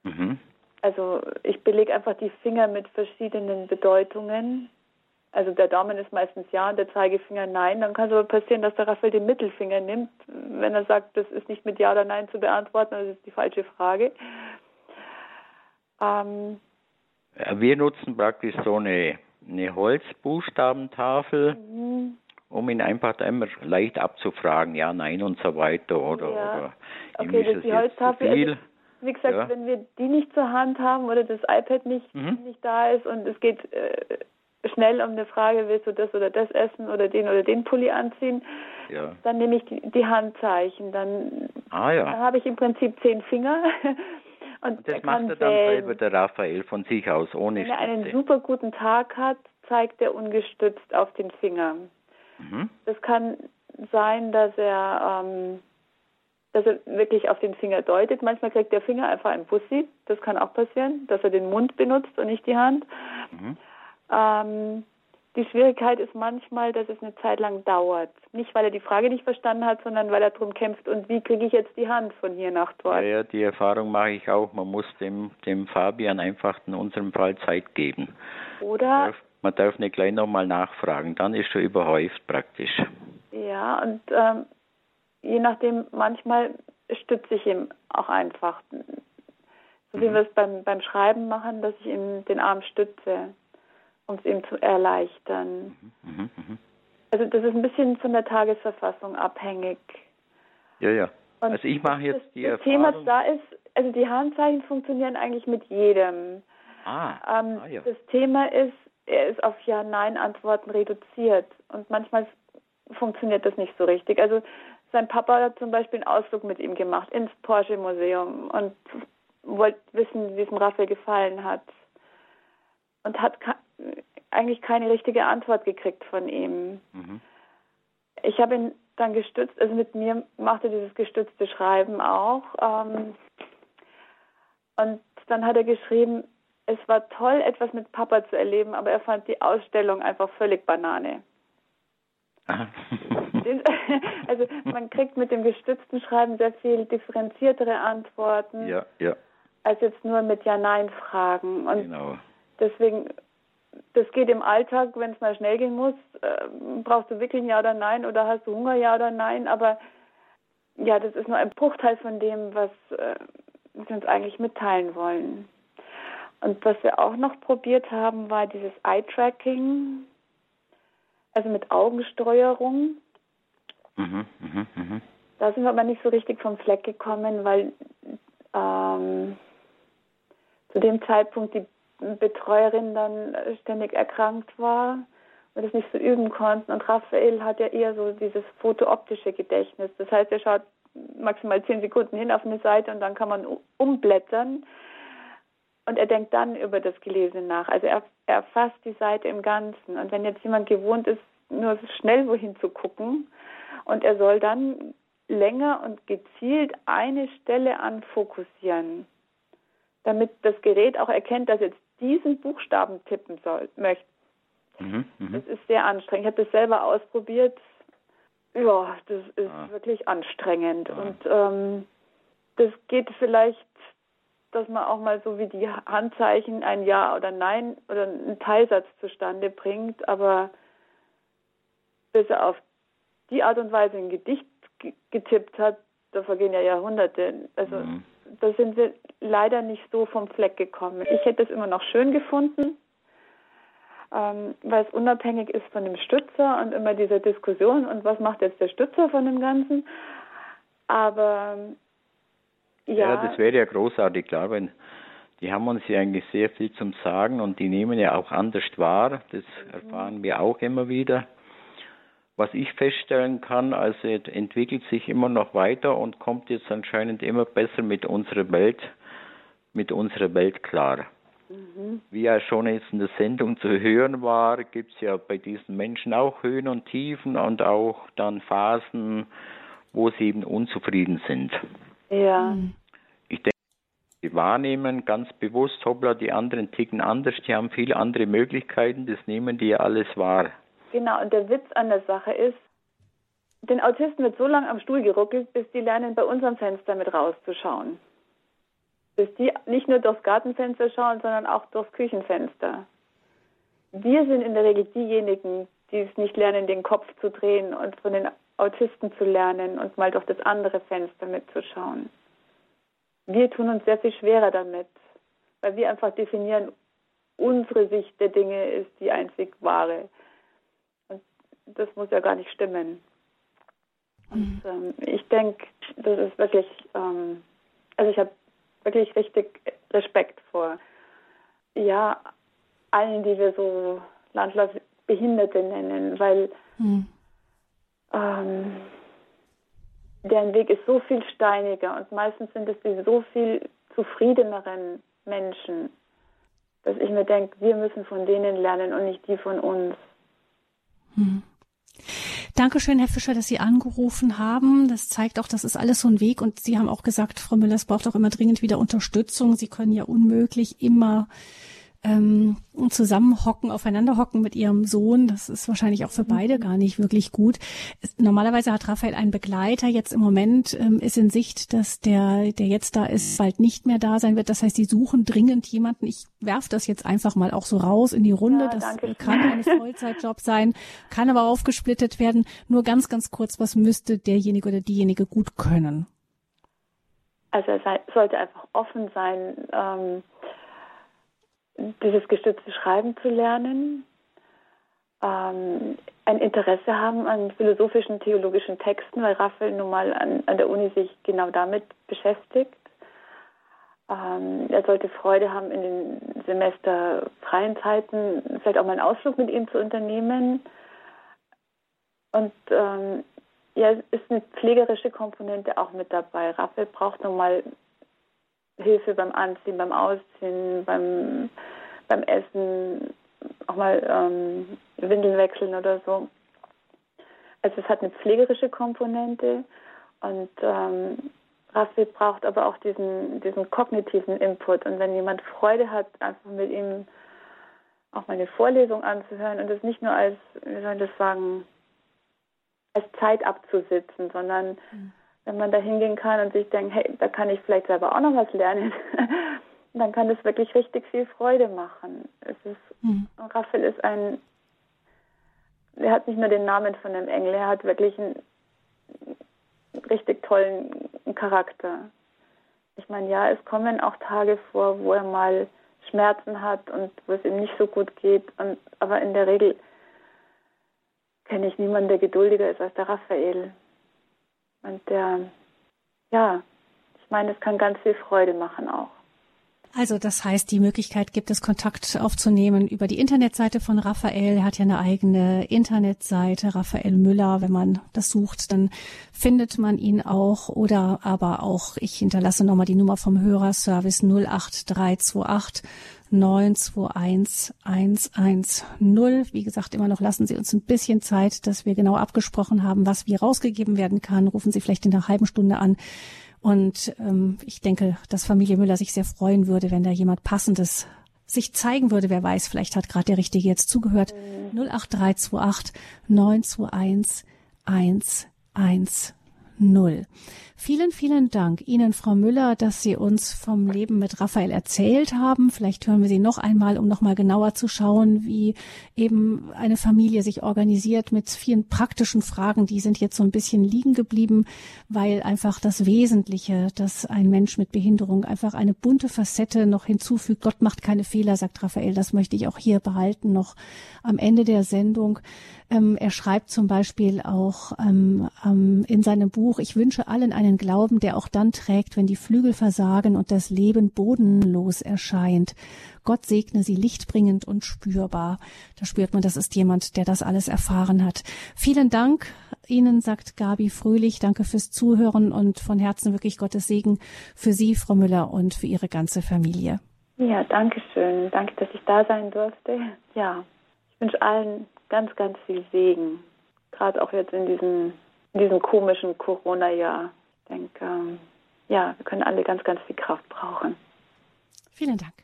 Mhm. Also ich belege einfach die Finger mit verschiedenen Bedeutungen. Also der Daumen ist meistens ja und der Zeigefinger nein. Dann kann es aber passieren, dass der Raphael den Mittelfinger nimmt, wenn er sagt, das ist nicht mit ja oder nein zu beantworten, das ist die falsche Frage. Ähm, wir nutzen praktisch so eine, eine Holzbuchstabentafel mhm. um ihn einfach immer leicht abzufragen, ja, nein und so weiter oder, ja. oder okay, das ist die Holztafel. Also, wie gesagt, ja. wenn wir die nicht zur Hand haben oder das iPad nicht, mhm. nicht da ist und es geht äh, schnell um eine Frage, willst du das oder das essen oder den oder den Pulli anziehen, ja. dann nehme ich die, die Handzeichen. Dann, ah, ja. dann habe ich im Prinzip zehn Finger. Und das macht er dann wählen. selber, der Raphael, von sich aus, ohne Wenn er einen super guten Tag hat, zeigt er ungestützt auf den Finger. Mhm. Das kann sein, dass er, ähm, dass er wirklich auf den Finger deutet. Manchmal kriegt der Finger einfach ein Bussi. Das kann auch passieren, dass er den Mund benutzt und nicht die Hand. Mhm. Ähm, die Schwierigkeit ist manchmal, dass es eine Zeit lang dauert. Nicht, weil er die Frage nicht verstanden hat, sondern weil er darum kämpft, und wie kriege ich jetzt die Hand von hier nach dort? Ja, ja, die Erfahrung mache ich auch. Man muss dem, dem Fabian einfach in unserem Fall Zeit geben. Oder? Man darf, man darf nicht gleich nochmal nachfragen, dann ist schon überhäuft praktisch. Ja, und ähm, je nachdem, manchmal stütze ich ihm auch einfach. So wie mhm. wir es beim, beim Schreiben machen, dass ich ihm den Arm stütze um es ihm zu erleichtern. Mhm, mh, mh. Also das ist ein bisschen von der Tagesverfassung abhängig. Ja, ja. Und also ich mache jetzt das, die das Erfahrung. Thema da ist, also die Handzeichen funktionieren eigentlich mit jedem. Ah, ähm, ah ja. Das Thema ist, er ist auf Ja-Nein-Antworten reduziert und manchmal funktioniert das nicht so richtig. Also sein Papa hat zum Beispiel einen Ausflug mit ihm gemacht ins Porsche Museum und wollte wissen, wie es dem Raphael gefallen hat und hat eigentlich keine richtige Antwort gekriegt von ihm. Mhm. Ich habe ihn dann gestützt, also mit mir machte dieses gestützte Schreiben auch. Ähm, und dann hat er geschrieben, es war toll, etwas mit Papa zu erleben, aber er fand die Ausstellung einfach völlig Banane. also man kriegt mit dem gestützten Schreiben sehr viel differenziertere Antworten ja, ja. als jetzt nur mit Ja-Nein-Fragen. Und genau. deswegen das geht im Alltag, wenn es mal schnell gehen muss, äh, brauchst du wirklich ein Ja oder Nein oder hast du Hunger, Ja oder Nein, aber ja, das ist nur ein Bruchteil von dem, was äh, wir uns eigentlich mitteilen wollen. Und was wir auch noch probiert haben, war dieses Eye-Tracking, also mit Augensteuerung. Mhm, mh, mh. Da sind wir aber nicht so richtig vom Fleck gekommen, weil ähm, zu dem Zeitpunkt die Betreuerin dann ständig erkrankt war und es nicht so üben konnten. Und Raphael hat ja eher so dieses fotooptische Gedächtnis. Das heißt, er schaut maximal zehn Sekunden hin auf eine Seite und dann kann man umblättern und er denkt dann über das Gelesene nach. Also er, er erfasst die Seite im Ganzen. Und wenn jetzt jemand gewohnt ist, nur schnell wohin zu gucken und er soll dann länger und gezielt eine Stelle anfokussieren, damit das Gerät auch erkennt, dass jetzt diesen Buchstaben tippen soll, möchte. Mhm, mh. Das ist sehr anstrengend. Ich habe das selber ausprobiert. Ja, das ist ah. wirklich anstrengend. Ah. Und ähm, das geht vielleicht, dass man auch mal so wie die Handzeichen ein Ja oder Nein oder einen Teilsatz zustande bringt, aber bis er auf die Art und Weise ein Gedicht getippt hat, da vergehen ja Jahrhunderte. Also mhm da sind wir leider nicht so vom Fleck gekommen. Ich hätte es immer noch schön gefunden, ähm, weil es unabhängig ist von dem Stützer und immer dieser Diskussion und was macht jetzt der Stützer von dem Ganzen. Aber ja. Ja, das wäre ja großartig, klar, wenn die haben uns ja eigentlich sehr viel zum Sagen und die nehmen ja auch anders wahr. Das erfahren wir auch immer wieder. Was ich feststellen kann, also entwickelt sich immer noch weiter und kommt jetzt anscheinend immer besser mit unserer Welt, mit unserer Welt klar. Mhm. Wie ja schon jetzt in der Sendung zu hören war, gibt es ja bei diesen Menschen auch Höhen und Tiefen und auch dann Phasen, wo sie eben unzufrieden sind. Ja. Mhm. Ich denke, sie wahrnehmen ganz bewusst, hoppla, die anderen ticken anders, die haben viele andere Möglichkeiten, das nehmen die ja alles wahr. Genau, und der Witz an der Sache ist, den Autisten wird so lange am Stuhl geruckelt, bis die lernen, bei unserem Fenster mit rauszuschauen. Bis die nicht nur durchs Gartenfenster schauen, sondern auch durchs Küchenfenster. Wir sind in der Regel diejenigen, die es nicht lernen, den Kopf zu drehen und von den Autisten zu lernen und mal durch das andere Fenster mitzuschauen. Wir tun uns sehr viel schwerer damit, weil wir einfach definieren, unsere Sicht der Dinge ist die einzig wahre das muss ja gar nicht stimmen. Und, mhm. ähm, ich denke, das ist wirklich, ähm, also ich habe wirklich richtig Respekt vor, ja, allen, die wir so landläufig Behinderte nennen, weil mhm. ähm, deren Weg ist so viel steiniger und meistens sind es die so viel zufriedeneren Menschen, dass ich mir denke, wir müssen von denen lernen und nicht die von uns. Hm. Dankeschön, Herr Fischer, dass Sie angerufen haben. Das zeigt auch, das ist alles so ein Weg. Und Sie haben auch gesagt, Frau Müller, es braucht auch immer dringend wieder Unterstützung. Sie können ja unmöglich immer ähm, zusammenhocken, aufeinander hocken mit ihrem Sohn. Das ist wahrscheinlich auch für mhm. beide gar nicht wirklich gut. Normalerweise hat Raphael einen Begleiter. Jetzt im Moment ähm, ist in Sicht, dass der, der jetzt da ist, bald nicht mehr da sein wird. Das heißt, die suchen dringend jemanden. Ich werf das jetzt einfach mal auch so raus in die Runde. Ja, das kann ein Vollzeitjob sein, kann aber aufgesplittet werden. Nur ganz, ganz kurz, was müsste derjenige oder diejenige gut können? Also er sei, sollte einfach offen sein. Ähm dieses gestützte Schreiben zu lernen, ähm, ein Interesse haben an philosophischen, theologischen Texten, weil Raphael nun mal an, an der Uni sich genau damit beschäftigt. Ähm, er sollte Freude haben, in den semesterfreien Zeiten vielleicht auch mal einen Ausflug mit ihm zu unternehmen. Und ähm, ja, ist eine pflegerische Komponente auch mit dabei. Raphael braucht nun mal Hilfe beim Anziehen, beim Ausziehen, beim, beim Essen, auch mal ähm, Windeln wechseln oder so. Also es hat eine pflegerische Komponente und ähm, Raphael braucht aber auch diesen, diesen kognitiven Input. Und wenn jemand Freude hat, einfach mit ihm auch mal eine Vorlesung anzuhören und es nicht nur als, wie soll ich das sagen, als Zeit abzusitzen, sondern mhm wenn man da hingehen kann und sich denkt, hey, da kann ich vielleicht selber auch noch was lernen, dann kann das wirklich richtig viel Freude machen. Es ist, mhm. Raphael ist ein, er hat nicht nur den Namen von einem Engel, er hat wirklich einen richtig tollen Charakter. Ich meine, ja, es kommen auch Tage vor, wo er mal Schmerzen hat und wo es ihm nicht so gut geht, und, aber in der Regel kenne ich niemanden, der geduldiger ist als der Raphael. Und der, ja, ich meine, es kann ganz viel Freude machen auch. Also das heißt, die Möglichkeit gibt es, Kontakt aufzunehmen über die Internetseite von Raphael. Er hat ja eine eigene Internetseite, Raphael Müller. Wenn man das sucht, dann findet man ihn auch. Oder aber auch, ich hinterlasse nochmal die Nummer vom Hörerservice 08328 921 110. Wie gesagt, immer noch lassen Sie uns ein bisschen Zeit, dass wir genau abgesprochen haben, was wie rausgegeben werden kann. Rufen Sie vielleicht in einer halben Stunde an. Und ähm, ich denke, dass Familie Müller sich sehr freuen würde, wenn da jemand Passendes sich zeigen würde. Wer weiß, vielleicht hat gerade der Richtige jetzt zugehört. 08328 921 110. Vielen, vielen Dank Ihnen, Frau Müller, dass Sie uns vom Leben mit Raphael erzählt haben. Vielleicht hören wir Sie noch einmal, um noch mal genauer zu schauen, wie eben eine Familie sich organisiert mit vielen praktischen Fragen. Die sind jetzt so ein bisschen liegen geblieben, weil einfach das Wesentliche, dass ein Mensch mit Behinderung einfach eine bunte Facette noch hinzufügt. Gott macht keine Fehler, sagt Raphael. Das möchte ich auch hier behalten, noch am Ende der Sendung. Ähm, er schreibt zum Beispiel auch ähm, ähm, in seinem Buch, ich wünsche allen einen Glauben, der auch dann trägt, wenn die Flügel versagen und das Leben bodenlos erscheint. Gott segne sie lichtbringend und spürbar. Da spürt man, das ist jemand, der das alles erfahren hat. Vielen Dank Ihnen, sagt Gabi Fröhlich. Danke fürs Zuhören und von Herzen wirklich Gottes Segen für Sie, Frau Müller, und für Ihre ganze Familie. Ja, danke schön. Danke, dass ich da sein durfte. Ja, ich wünsche allen ganz, ganz viel Segen. Gerade auch jetzt in diesem, in diesem komischen Corona-Jahr. Ich denke, ähm, ja, wir können alle ganz, ganz viel Kraft brauchen. Vielen Dank.